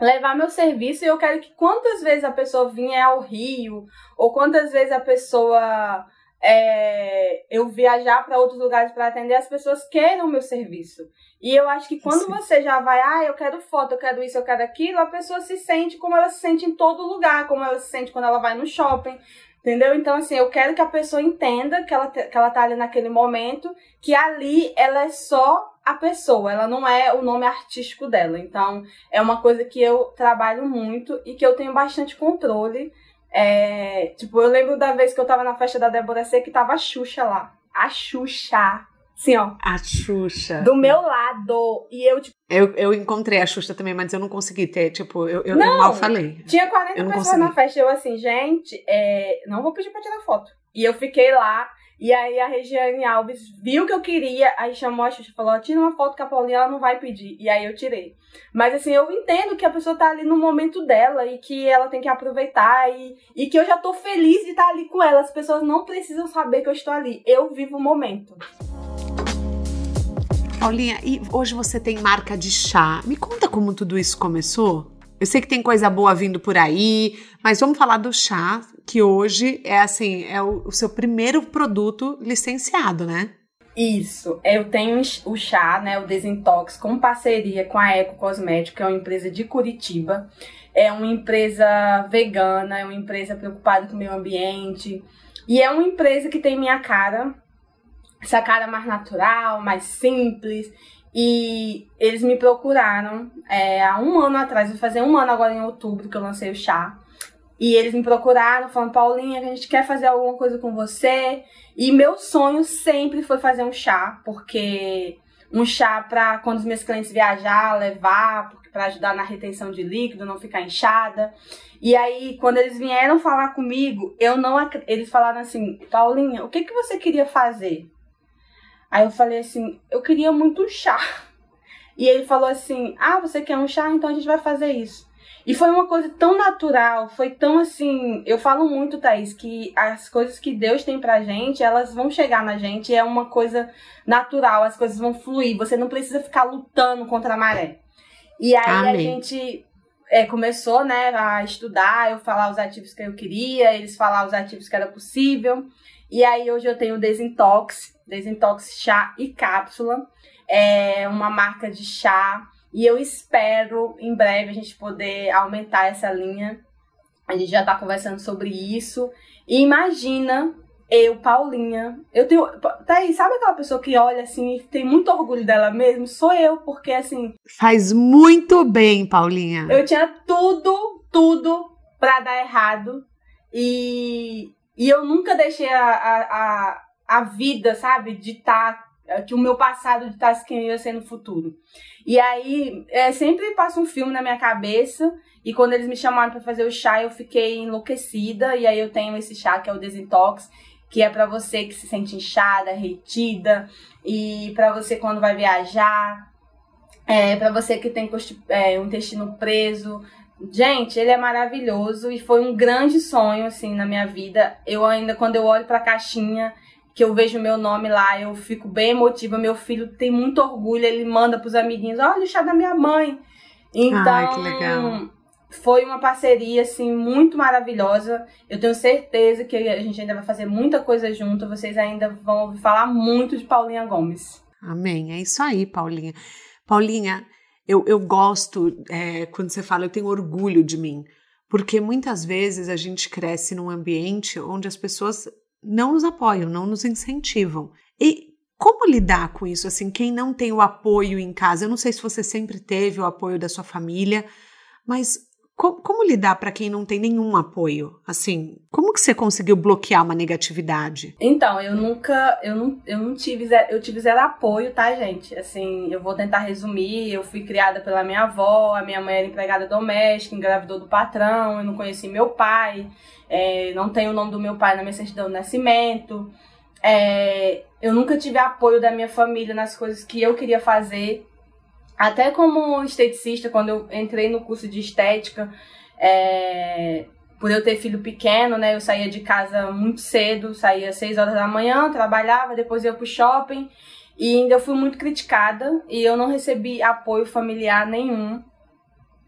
levar meu serviço e eu quero que quantas vezes a pessoa vinha ao Rio, ou quantas vezes a pessoa é, eu viajar para outros lugares para atender, as pessoas queiram o meu serviço. E eu acho que quando Sim. você já vai, ah, eu quero foto, eu quero isso, eu quero aquilo, a pessoa se sente como ela se sente em todo lugar, como ela se sente quando ela vai no shopping. Entendeu? Então, assim, eu quero que a pessoa entenda que ela, que ela tá ali naquele momento, que ali ela é só a pessoa, ela não é o nome artístico dela. Então, é uma coisa que eu trabalho muito e que eu tenho bastante controle é, tipo, eu lembro da vez que eu tava na festa da Débora C que tava a Xuxa lá. A Xuxa. Sim, ó. A Xuxa. Do meu lado. E eu, tipo. Eu, eu encontrei a Xuxa também, mas eu não consegui ter, tipo, eu, eu, não, eu mal falei. Tinha 40 pessoas consegui. na festa. Eu assim, gente, é, não vou pedir pra tirar foto. E eu fiquei lá. E aí a Regiane Alves viu que eu queria, aí chamou a Xuxa e falou: tira uma foto com a Paulinha, ela não vai pedir. E aí eu tirei. Mas assim, eu entendo que a pessoa tá ali no momento dela e que ela tem que aproveitar e, e que eu já tô feliz de estar tá ali com ela. As pessoas não precisam saber que eu estou ali. Eu vivo o momento. Paulinha, e hoje você tem marca de chá. Me conta como tudo isso começou? Eu sei que tem coisa boa vindo por aí, mas vamos falar do chá, que hoje é assim, é o, o seu primeiro produto licenciado, né? Isso, eu tenho o chá, né, o Desintox, com parceria com a Eco Cosmético, que é uma empresa de Curitiba. É uma empresa vegana, é uma empresa preocupada com o meio ambiente. E é uma empresa que tem minha cara, essa cara mais natural, mais simples. E eles me procuraram é, há um ano atrás, vou fazer um ano agora em outubro que eu lancei o chá. E eles me procuraram, falando, Paulinha, a gente quer fazer alguma coisa com você. E meu sonho sempre foi fazer um chá, porque um chá para quando os meus clientes viajar, levar, para ajudar na retenção de líquido, não ficar inchada. E aí, quando eles vieram falar comigo, eu não eles falaram assim, Paulinha, o que que você queria fazer? Aí eu falei assim, eu queria muito um chá. E ele falou assim: "Ah, você quer um chá? Então a gente vai fazer isso". E foi uma coisa tão natural, foi tão assim. Eu falo muito, Thaís, que as coisas que Deus tem pra gente, elas vão chegar na gente, é uma coisa natural, as coisas vão fluir. Você não precisa ficar lutando contra a maré. E aí Amém. a gente é, começou, né, a estudar, eu falar os ativos que eu queria, eles falar os ativos que era possível. E aí hoje eu tenho o Desintox, Desintox chá e cápsula. É uma marca de chá e eu espero em breve a gente poder aumentar essa linha. A gente já tá conversando sobre isso. E imagina eu, Paulinha. Eu tenho. Tá aí, sabe aquela pessoa que olha assim e tem muito orgulho dela mesmo? Sou eu, porque assim. Faz muito bem, Paulinha. Eu tinha tudo, tudo pra dar errado. E, e eu nunca deixei a, a, a, vida, sabe, de estar tá é que o meu passado de estar quem ia ser no futuro. E aí, é, sempre passa um filme na minha cabeça, e quando eles me chamaram para fazer o chá, eu fiquei enlouquecida, e aí eu tenho esse chá que é o Desintox, que é para você que se sente inchada, retida, e para você quando vai viajar, é, para você que tem é, intestino preso. Gente, ele é maravilhoso e foi um grande sonho assim na minha vida. Eu ainda quando eu olho para a caixinha, que eu vejo meu nome lá, eu fico bem emotiva. Meu filho tem muito orgulho, ele manda pros amiguinhos: olha o chá da minha mãe. Então, foi uma parceria assim muito maravilhosa. Eu tenho certeza que a gente ainda vai fazer muita coisa junto. Vocês ainda vão ouvir falar muito de Paulinha Gomes. Amém. É isso aí, Paulinha. Paulinha, eu, eu gosto é, quando você fala, eu tenho orgulho de mim. Porque muitas vezes a gente cresce num ambiente onde as pessoas não nos apoiam, não nos incentivam. E como lidar com isso? Assim, quem não tem o apoio em casa, eu não sei se você sempre teve o apoio da sua família, mas como, como lidar para quem não tem nenhum apoio? Assim, como que você conseguiu bloquear uma negatividade? Então, eu nunca, eu não, eu não tive, zero, eu tive zero apoio, tá, gente? Assim, eu vou tentar resumir. Eu fui criada pela minha avó, a minha mãe era empregada doméstica, engravidou do patrão, eu não conheci meu pai é, não tenho o nome do meu pai na minha certidão de nascimento. É, eu nunca tive apoio da minha família nas coisas que eu queria fazer. Até como esteticista, quando eu entrei no curso de estética, é, por eu ter filho pequeno, né? Eu saía de casa muito cedo, saía às 6 horas da manhã, trabalhava, depois ia pro shopping. E ainda fui muito criticada e eu não recebi apoio familiar nenhum.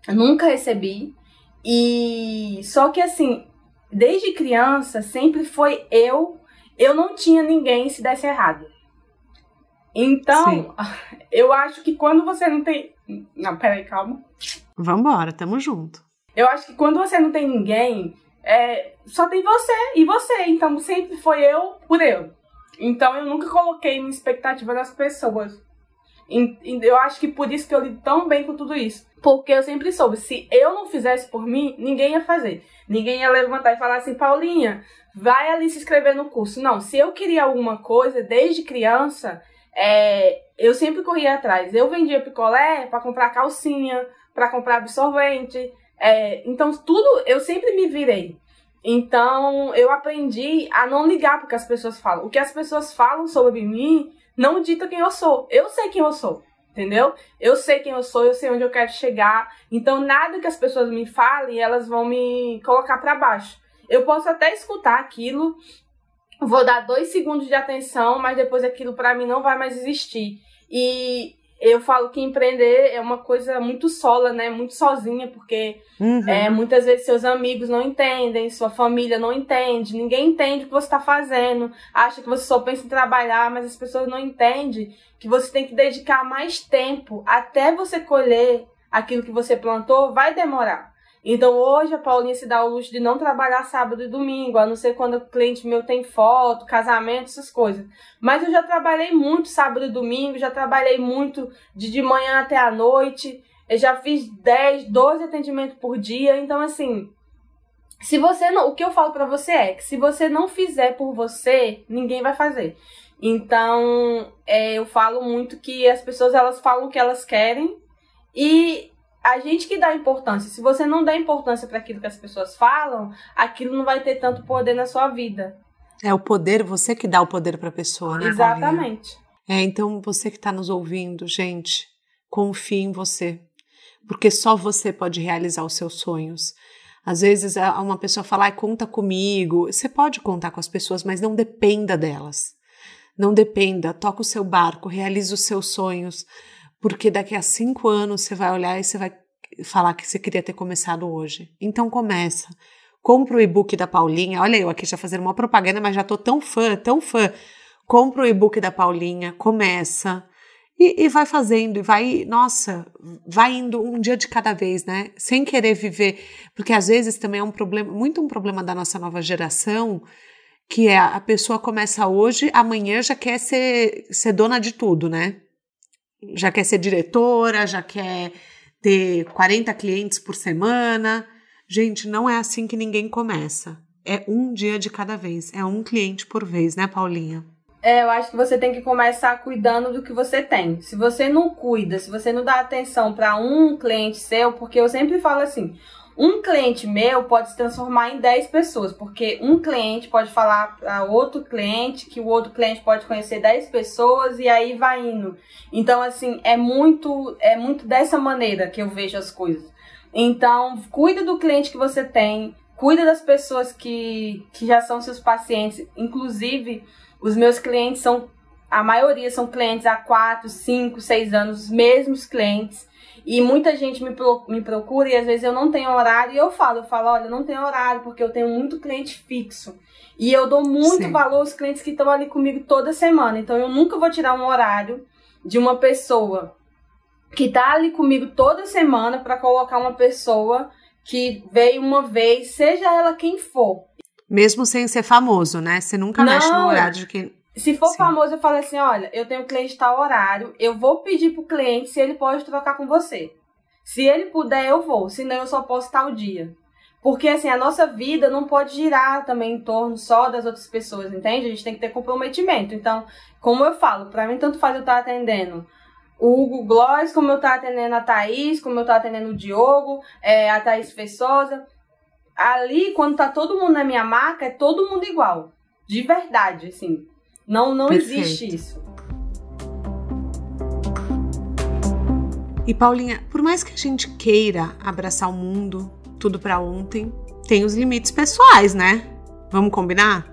nunca recebi. E só que assim, desde criança, sempre foi eu. Eu não tinha ninguém se desse errado. Então, Sim. eu acho que quando você não tem. Não, peraí, calma. Vambora, tamo junto. Eu acho que quando você não tem ninguém, é, só tem você e você. Então sempre foi eu por eu. Então eu nunca coloquei uma expectativa nas pessoas. Eu acho que por isso que eu lido tão bem com tudo isso. Porque eu sempre soube, se eu não fizesse por mim, ninguém ia fazer. Ninguém ia levantar e falar assim, Paulinha, vai ali se inscrever no curso. Não, se eu queria alguma coisa desde criança, é, eu sempre corria atrás. Eu vendia picolé para comprar calcinha, para comprar absorvente. É, então, tudo eu sempre me virei. Então, eu aprendi a não ligar porque as pessoas falam. O que as pessoas falam sobre mim não dita quem eu sou. Eu sei quem eu sou entendeu? Eu sei quem eu sou, eu sei onde eu quero chegar. Então, nada que as pessoas me falem, elas vão me colocar para baixo. Eu posso até escutar aquilo, vou dar dois segundos de atenção, mas depois aquilo para mim não vai mais existir. E eu falo que empreender é uma coisa muito sola, né? Muito sozinha, porque uhum. é, muitas vezes seus amigos não entendem, sua família não entende, ninguém entende o que você está fazendo, acha que você só pensa em trabalhar, mas as pessoas não entendem que você tem que dedicar mais tempo até você colher aquilo que você plantou, vai demorar. Então hoje a Paulinha se dá o luxo de não trabalhar sábado e domingo, a não ser quando o cliente meu tem foto, casamento, essas coisas. Mas eu já trabalhei muito sábado e domingo, já trabalhei muito de, de manhã até a noite. Eu já fiz 10, 12 atendimentos por dia. Então, assim, se você não. O que eu falo para você é que se você não fizer por você, ninguém vai fazer. Então, é, eu falo muito que as pessoas elas falam o que elas querem e a gente que dá importância. Se você não dá importância para aquilo que as pessoas falam, aquilo não vai ter tanto poder na sua vida. É o poder, você que dá o poder para a pessoa, né? Exatamente. É, então você que está nos ouvindo, gente, confie em você, porque só você pode realizar os seus sonhos. Às vezes uma pessoa fala, ah, conta comigo. Você pode contar com as pessoas, mas não dependa delas. Não dependa, toca o seu barco, realize os seus sonhos, porque daqui a cinco anos você vai olhar e você vai falar que você queria ter começado hoje. Então começa. Compra o e-book da Paulinha. Olha eu aqui já fazendo uma propaganda, mas já tô tão fã, tão fã. Compra o e-book da Paulinha, começa. E, e, vai fazendo, e vai, nossa, vai indo um dia de cada vez, né? Sem querer viver. Porque às vezes também é um problema, muito um problema da nossa nova geração, que é a pessoa começa hoje, amanhã já quer ser, ser dona de tudo, né? Já quer ser diretora, já quer ter 40 clientes por semana. Gente, não é assim que ninguém começa. É um dia de cada vez, é um cliente por vez, né, Paulinha? É, eu acho que você tem que começar cuidando do que você tem. Se você não cuida, se você não dá atenção para um cliente seu, porque eu sempre falo assim, um cliente meu pode se transformar em 10 pessoas, porque um cliente pode falar para outro cliente, que o outro cliente pode conhecer 10 pessoas e aí vai indo. Então, assim, é muito, é muito dessa maneira que eu vejo as coisas. Então, cuida do cliente que você tem, cuida das pessoas que, que já são seus pacientes, inclusive os meus clientes são, a maioria são clientes há 4, 5, 6 anos, os mesmos clientes. E muita gente me, me procura e às vezes eu não tenho horário e eu falo, eu falo, olha, eu não tenho horário porque eu tenho muito cliente fixo. E eu dou muito Sim. valor aos clientes que estão ali comigo toda semana. Então eu nunca vou tirar um horário de uma pessoa que tá ali comigo toda semana para colocar uma pessoa que veio uma vez, seja ela quem for. Mesmo sem ser famoso, né? Você nunca não, mexe no horário de quem. Se for Sim. famoso, eu falo assim: olha, eu tenho cliente tal horário, eu vou pedir pro cliente se ele pode trocar com você. Se ele puder, eu vou, senão eu só posso tal dia. Porque assim, a nossa vida não pode girar também em torno só das outras pessoas, entende? A gente tem que ter comprometimento. Então, como eu falo, para mim tanto faz eu estar atendendo o Hugo Gloss, como eu estar atendendo a Thaís, como eu estar atendendo o Diogo, é, a Thaís Fessosa ali, quando tá todo mundo na minha marca, é todo mundo igual. De verdade, assim. Não, não existe isso. E Paulinha, por mais que a gente queira abraçar o mundo, tudo para ontem, tem os limites pessoais, né? Vamos combinar?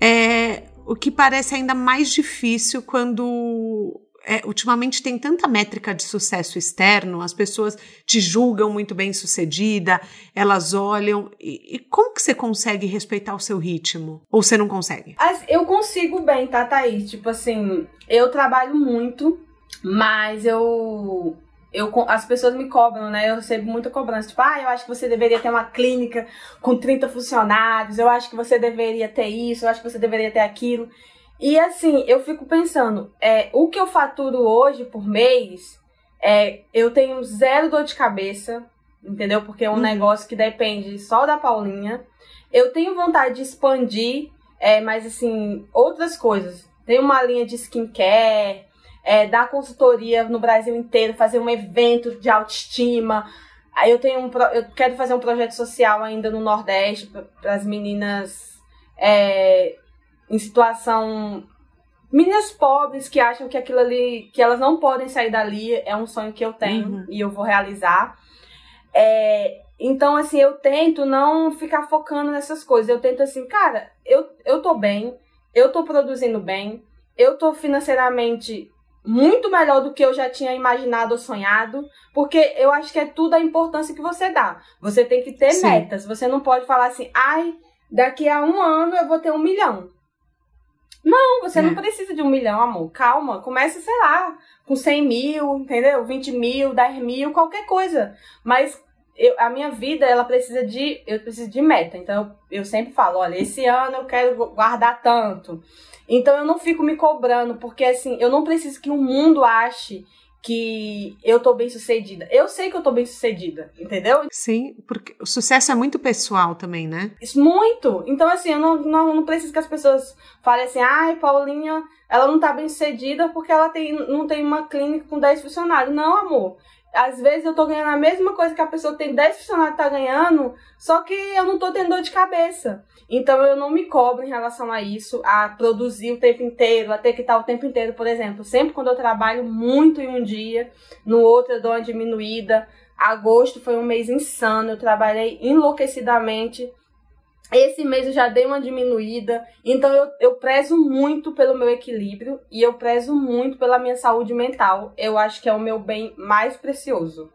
É o que parece ainda mais difícil quando é, ultimamente tem tanta métrica de sucesso externo, as pessoas te julgam muito bem sucedida, elas olham. E, e, como que você consegue respeitar o seu ritmo? Ou você não consegue? Eu consigo bem, tá, Thaís? Tipo assim, eu trabalho muito, mas eu eu, as pessoas me cobram, né? Eu recebo muita cobrança. Tipo, ah, eu acho que você deveria ter uma clínica com 30 funcionários, eu acho que você deveria ter isso, eu acho que você deveria ter aquilo. E assim, eu fico pensando, é, o que eu faturo hoje por mês, é, eu tenho zero dor de cabeça, entendeu? Porque é um uhum. negócio que depende só da Paulinha. Eu tenho vontade de expandir, é, mas assim, outras coisas. Tem uma linha de skincare, é, dar consultoria no Brasil inteiro, fazer um evento de autoestima. Aí eu tenho um, eu quero fazer um projeto social ainda no Nordeste para as meninas é, em situação meninas pobres que acham que aquilo ali, que elas não podem sair dali, é um sonho que eu tenho uhum. e eu vou realizar. É, então, assim, eu tento não ficar focando nessas coisas. Eu tento assim, cara, eu, eu tô bem, eu tô produzindo bem, eu tô financeiramente muito melhor do que eu já tinha imaginado ou sonhado, porque eu acho que é tudo a importância que você dá. Você tem que ter Sim. metas. Você não pode falar assim, ai, daqui a um ano eu vou ter um milhão. Não, você é. não precisa de um milhão, amor. Calma. Comece, sei lá, com 100 mil, entendeu? 20 mil, 10 mil, qualquer coisa. Mas eu, a minha vida, ela precisa de. Eu preciso de meta. Então, eu, eu sempre falo: olha, esse ano eu quero guardar tanto. Então, eu não fico me cobrando, porque assim, eu não preciso que o mundo ache que eu tô bem sucedida. Eu sei que eu tô bem sucedida, entendeu? Sim, porque o sucesso é muito pessoal também, né? Muito. Então, assim, eu não, não, não preciso que as pessoas falem assim, ai, Paulinha, ela não tá bem sucedida porque ela tem, não tem uma clínica com 10 funcionários. Não, amor. Às vezes eu tô ganhando a mesma coisa que a pessoa que tem 10 funcionários tá ganhando, só que eu não tô tendo dor de cabeça. Então eu não me cobro em relação a isso, a produzir o tempo inteiro, a ter que estar o tempo inteiro, por exemplo. Sempre quando eu trabalho muito em um dia, no outro eu dou uma diminuída. Agosto foi um mês insano, eu trabalhei enlouquecidamente. Esse mês eu já dei uma diminuída, então eu, eu prezo muito pelo meu equilíbrio e eu prezo muito pela minha saúde mental. Eu acho que é o meu bem mais precioso.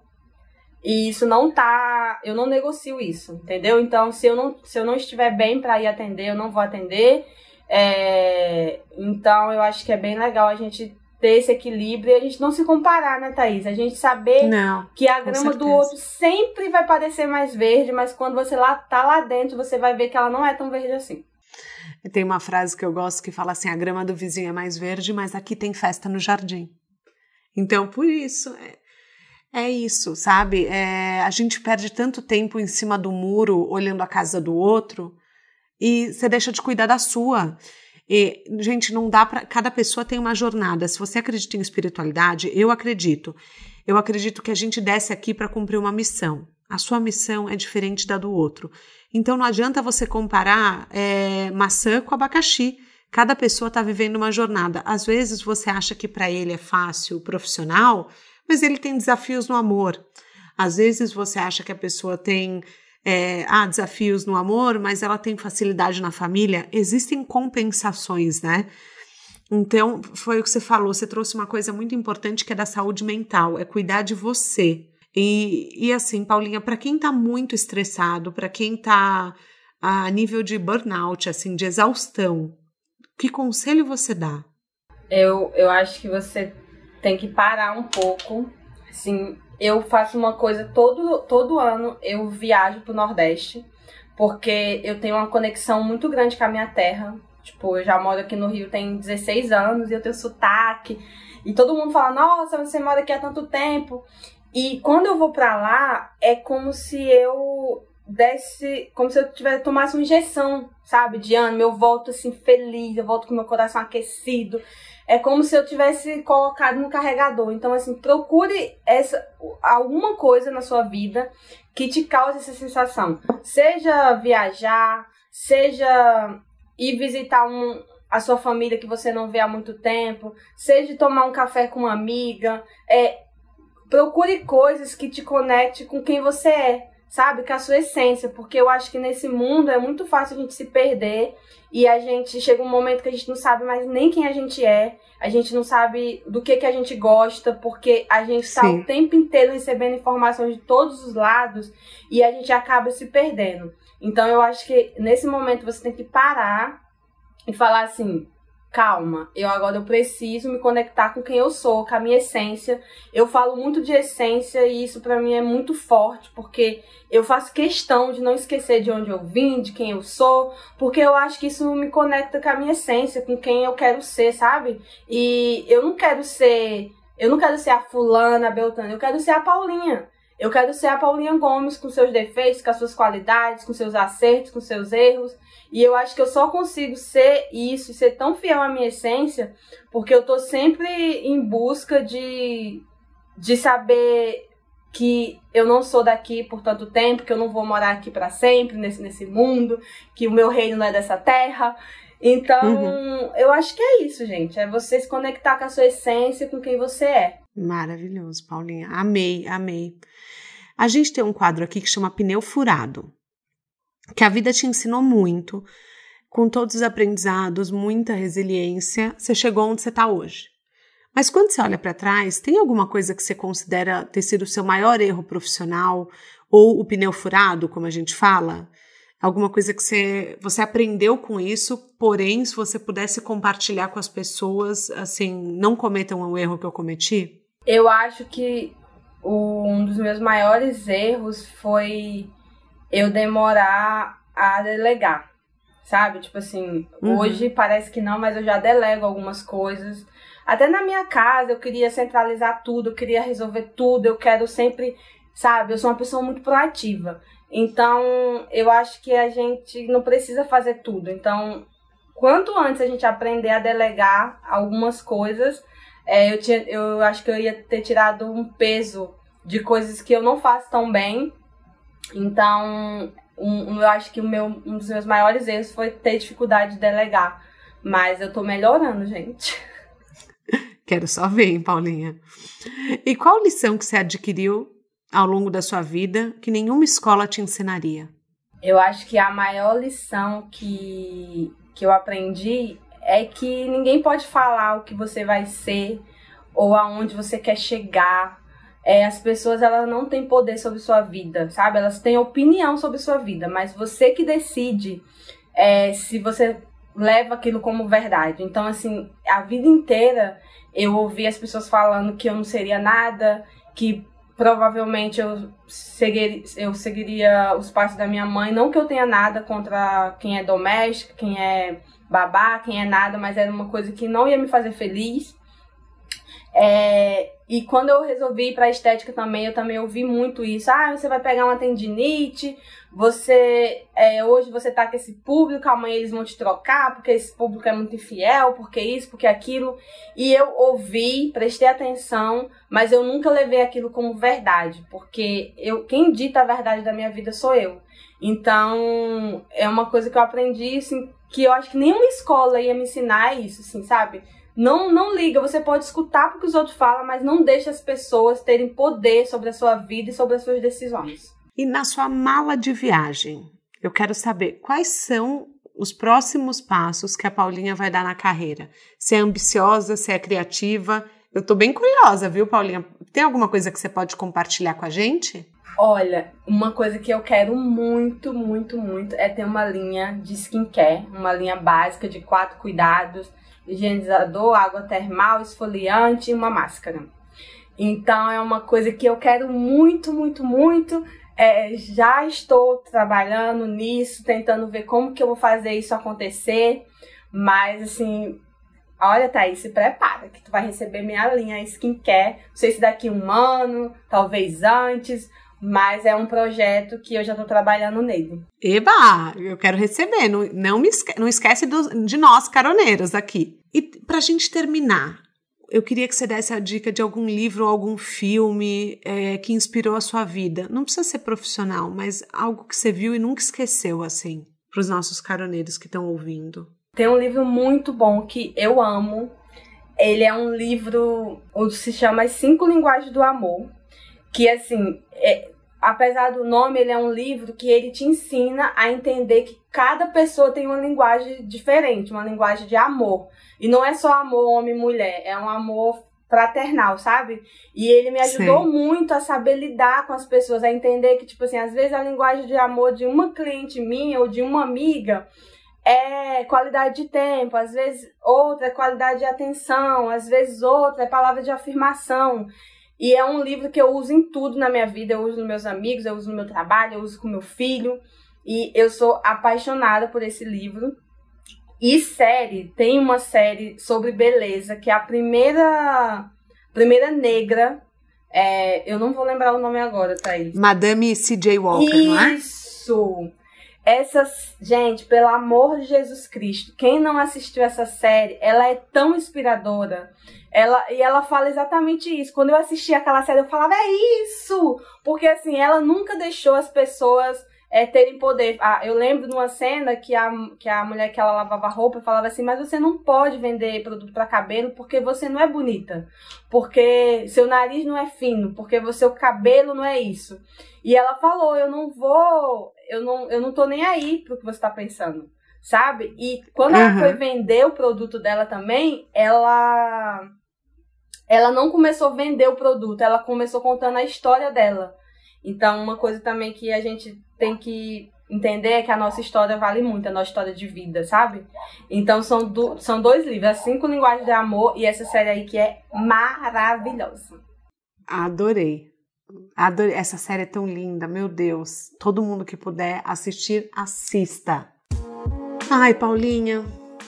E isso não tá. Eu não negocio isso, entendeu? Então, se eu não, se eu não estiver bem para ir atender, eu não vou atender. É, então, eu acho que é bem legal a gente ter esse equilíbrio e a gente não se comparar, né, Thaís? A gente saber não, que a grama do outro sempre vai parecer mais verde, mas quando você lá tá lá dentro, você vai ver que ela não é tão verde assim. Tem uma frase que eu gosto que fala assim: a grama do vizinho é mais verde, mas aqui tem festa no jardim. Então, por isso, é, é isso, sabe? É, a gente perde tanto tempo em cima do muro olhando a casa do outro e você deixa de cuidar da sua. E, gente, não dá para. Cada pessoa tem uma jornada. Se você acredita em espiritualidade, eu acredito. Eu acredito que a gente desce aqui para cumprir uma missão. A sua missão é diferente da do outro. Então não adianta você comparar é, maçã com abacaxi. Cada pessoa está vivendo uma jornada. Às vezes você acha que para ele é fácil, profissional, mas ele tem desafios no amor. Às vezes você acha que a pessoa tem é, ah, desafios no amor, mas ela tem facilidade na família. Existem compensações, né? Então, foi o que você falou, você trouxe uma coisa muito importante que é da saúde mental, é cuidar de você. E, e assim, Paulinha, para quem tá muito estressado, para quem tá a nível de burnout, assim, de exaustão, que conselho você dá? Eu, eu acho que você tem que parar um pouco. Assim, eu faço uma coisa todo, todo ano, eu viajo pro Nordeste, porque eu tenho uma conexão muito grande com a minha terra. Tipo, eu já moro aqui no Rio tem 16 anos e eu tenho sotaque. E todo mundo fala, nossa, você mora aqui há tanto tempo. E quando eu vou pra lá, é como se eu desse, como se eu tivesse tomasse uma injeção, sabe, de ânimo. Eu volto assim feliz, eu volto com meu coração aquecido é como se eu tivesse colocado no carregador. Então, assim, procure essa alguma coisa na sua vida que te cause essa sensação. Seja viajar, seja ir visitar um, a sua família que você não vê há muito tempo, seja tomar um café com uma amiga. É, procure coisas que te conecte com quem você é sabe? Com a sua essência, porque eu acho que nesse mundo é muito fácil a gente se perder e a gente chega um momento que a gente não sabe mais nem quem a gente é, a gente não sabe do que, que a gente gosta, porque a gente está o tempo inteiro recebendo informações de todos os lados e a gente acaba se perdendo. Então eu acho que nesse momento você tem que parar e falar assim: calma, eu agora eu preciso me conectar com quem eu sou, com a minha essência. Eu falo muito de essência e isso para mim é muito forte, porque eu faço questão de não esquecer de onde eu vim, de quem eu sou, porque eu acho que isso me conecta com a minha essência, com quem eu quero ser, sabe? E eu não quero ser, eu não quero ser a fulana, a Beltrana, eu quero ser a Paulinha. Eu quero ser a Paulinha Gomes com seus defeitos, com as suas qualidades, com seus acertos, com seus erros. E eu acho que eu só consigo ser isso e ser tão fiel à minha essência porque eu tô sempre em busca de, de saber que eu não sou daqui por tanto tempo, que eu não vou morar aqui para sempre nesse, nesse mundo, que o meu reino não é dessa terra. Então, uhum. eu acho que é isso, gente. É você se conectar com a sua essência, com quem você é. Maravilhoso, Paulinha. Amei, amei. A gente tem um quadro aqui que chama Pneu Furado, que a vida te ensinou muito, com todos os aprendizados, muita resiliência, você chegou onde você está hoje. Mas quando você olha para trás, tem alguma coisa que você considera ter sido o seu maior erro profissional ou o pneu furado, como a gente fala? alguma coisa que você, você aprendeu com isso, porém, se você pudesse compartilhar com as pessoas, assim, não cometam o erro que eu cometi? Eu acho que um dos meus maiores erros foi eu demorar a delegar, sabe? Tipo assim, uhum. hoje parece que não, mas eu já delego algumas coisas. Até na minha casa eu queria centralizar tudo, eu queria resolver tudo, eu quero sempre, sabe? Eu sou uma pessoa muito proativa. Então, eu acho que a gente não precisa fazer tudo. Então, quanto antes a gente aprender a delegar algumas coisas, é, eu, tinha, eu acho que eu ia ter tirado um peso de coisas que eu não faço tão bem. Então, um, eu acho que o meu, um dos meus maiores erros foi ter dificuldade de delegar. Mas eu tô melhorando, gente. Quero só ver, hein, Paulinha. E qual lição que você adquiriu ao longo da sua vida que nenhuma escola te ensinaria? Eu acho que a maior lição que, que eu aprendi é que ninguém pode falar o que você vai ser ou aonde você quer chegar. É, as pessoas elas não têm poder sobre sua vida, sabe? Elas têm opinião sobre sua vida, mas você que decide é, se você leva aquilo como verdade. Então, assim, a vida inteira eu ouvi as pessoas falando que eu não seria nada, que provavelmente eu seguiria, eu seguiria os passos da minha mãe. Não que eu tenha nada contra quem é doméstica, quem é babá, quem é nada, mas era uma coisa que não ia me fazer feliz. É, e quando eu resolvi ir para estética também, eu também ouvi muito isso. Ah, você vai pegar uma tendinite, você é, hoje você tá com esse público, amanhã eles vão te trocar, porque esse público é muito infiel, porque isso, porque aquilo. E eu ouvi, prestei atenção, mas eu nunca levei aquilo como verdade, porque eu quem dita a verdade da minha vida sou eu. Então, é uma coisa que eu aprendi, assim, que eu acho que nenhuma escola ia me ensinar isso, assim, sabe? Não, não liga, você pode escutar porque os outros falam, mas não deixe as pessoas terem poder sobre a sua vida e sobre as suas decisões. E na sua mala de viagem, eu quero saber quais são os próximos passos que a Paulinha vai dar na carreira. Se é ambiciosa, se é criativa. Eu tô bem curiosa, viu, Paulinha? Tem alguma coisa que você pode compartilhar com a gente? Olha, uma coisa que eu quero muito, muito, muito é ter uma linha de skincare, uma linha básica de quatro cuidados higienizador, água termal, esfoliante e uma máscara. Então é uma coisa que eu quero muito, muito, muito. É, já estou trabalhando nisso, tentando ver como que eu vou fazer isso acontecer. Mas assim, olha, Thaís, se prepara que tu vai receber minha linha skincare. Não sei se daqui um ano, talvez antes, mas é um projeto que eu já estou trabalhando nele. Eba, eu quero receber. Não, não, me esque não esquece do, de nós, caroneiros, aqui. E para a gente terminar, eu queria que você desse a dica de algum livro ou algum filme é, que inspirou a sua vida. Não precisa ser profissional, mas algo que você viu e nunca esqueceu, assim, para os nossos caroneiros que estão ouvindo. Tem um livro muito bom que eu amo. Ele é um livro, se chama As Cinco Linguagens do Amor. Que, assim, é, apesar do nome, ele é um livro que ele te ensina a entender que cada pessoa tem uma linguagem diferente, uma linguagem de amor. E não é só amor homem-mulher, é um amor fraternal, sabe? E ele me ajudou Sim. muito a saber lidar com as pessoas, a entender que, tipo assim, às vezes a linguagem de amor de uma cliente minha ou de uma amiga é qualidade de tempo, às vezes outra é qualidade de atenção, às vezes outra é palavra de afirmação. E é um livro que eu uso em tudo na minha vida. Eu uso nos meus amigos, eu uso no meu trabalho, eu uso com meu filho. E eu sou apaixonada por esse livro. E série, tem uma série sobre beleza, que é a primeira, primeira negra. É, eu não vou lembrar o nome agora, Thaís. Madame C.J. Walker, Isso. não é? Isso! Essas, gente, pelo amor de Jesus Cristo, quem não assistiu essa série, ela é tão inspiradora. Ela, e ela fala exatamente isso. Quando eu assisti aquela série, eu falava, é isso! Porque assim, ela nunca deixou as pessoas é, terem poder. Ah, eu lembro de uma cena que a, que a mulher que ela lavava roupa falava assim, mas você não pode vender produto para cabelo porque você não é bonita. Porque seu nariz não é fino, porque o seu cabelo não é isso. E ela falou, eu não vou, eu não, eu não tô nem aí pro que você tá pensando sabe? E quando uhum. ela foi vender o produto dela também, ela ela não começou a vender o produto, ela começou contando a história dela. Então, uma coisa também que a gente tem que entender é que a nossa história vale muito, a nossa história de vida, sabe? Então, são, do, são dois livros, As Cinco Linguagens de Amor e essa série aí que é maravilhosa. Adorei. Adorei. Essa série é tão linda, meu Deus. Todo mundo que puder assistir, assista. Ai, Paulinha,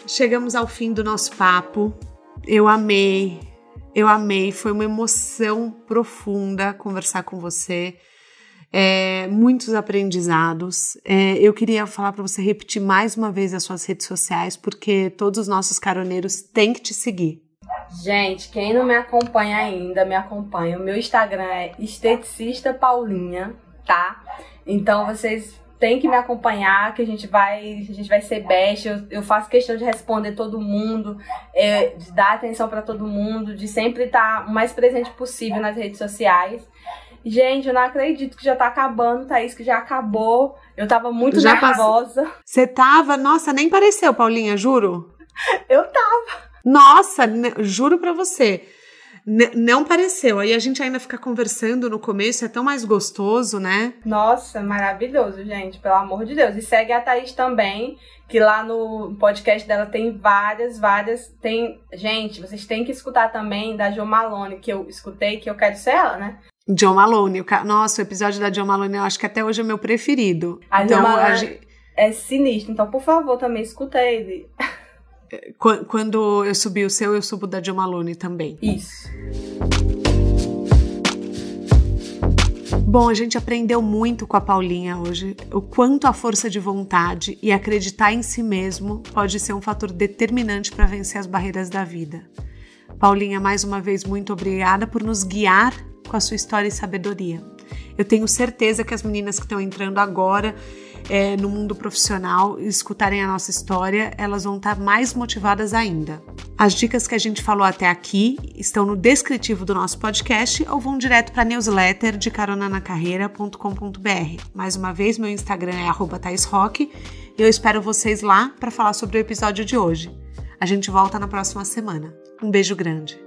chegamos ao fim do nosso papo. Eu amei, eu amei. Foi uma emoção profunda conversar com você. É, muitos aprendizados. É, eu queria falar para você repetir mais uma vez as suas redes sociais, porque todos os nossos caroneiros têm que te seguir. Gente, quem não me acompanha ainda, me acompanha. O meu Instagram é esteticista Paulinha, tá? Então vocês têm que me acompanhar, que a gente vai, a gente vai ser best. Eu, eu faço questão de responder todo mundo, é, de dar atenção para todo mundo, de sempre estar tá o mais presente possível nas redes sociais. Gente, eu não acredito que já tá acabando, Thaís, que já acabou. Eu tava muito já nervosa. Você tava? Nossa, nem pareceu, Paulinha, juro. eu tava. Nossa, juro pra você. Não pareceu. Aí a gente ainda fica conversando no começo, é tão mais gostoso, né? Nossa, maravilhoso, gente, pelo amor de Deus. E segue a Thaís também, que lá no podcast dela tem várias, várias. Tem. Gente, vocês têm que escutar também da Jo Malone, que eu escutei, que eu quero ser ela, né? John Malone. O ca... Nossa, o episódio da John Malone eu acho que até hoje é meu preferido. A então, John a é sinistro. Então, por favor, também escuta ele. Quando eu subi o seu, eu subo da Malone também. Isso. Bom, a gente aprendeu muito com a Paulinha hoje o quanto a força de vontade e acreditar em si mesmo pode ser um fator determinante para vencer as barreiras da vida. Paulinha, mais uma vez, muito obrigada por nos guiar com a sua história e sabedoria. Eu tenho certeza que as meninas que estão entrando agora é, no mundo profissional e escutarem a nossa história, elas vão estar mais motivadas ainda. As dicas que a gente falou até aqui estão no descritivo do nosso podcast ou vão direto para a newsletter de caronanacarreira.com.br. Mais uma vez, meu Instagram é @thaisrock e eu espero vocês lá para falar sobre o episódio de hoje. A gente volta na próxima semana. Um beijo grande.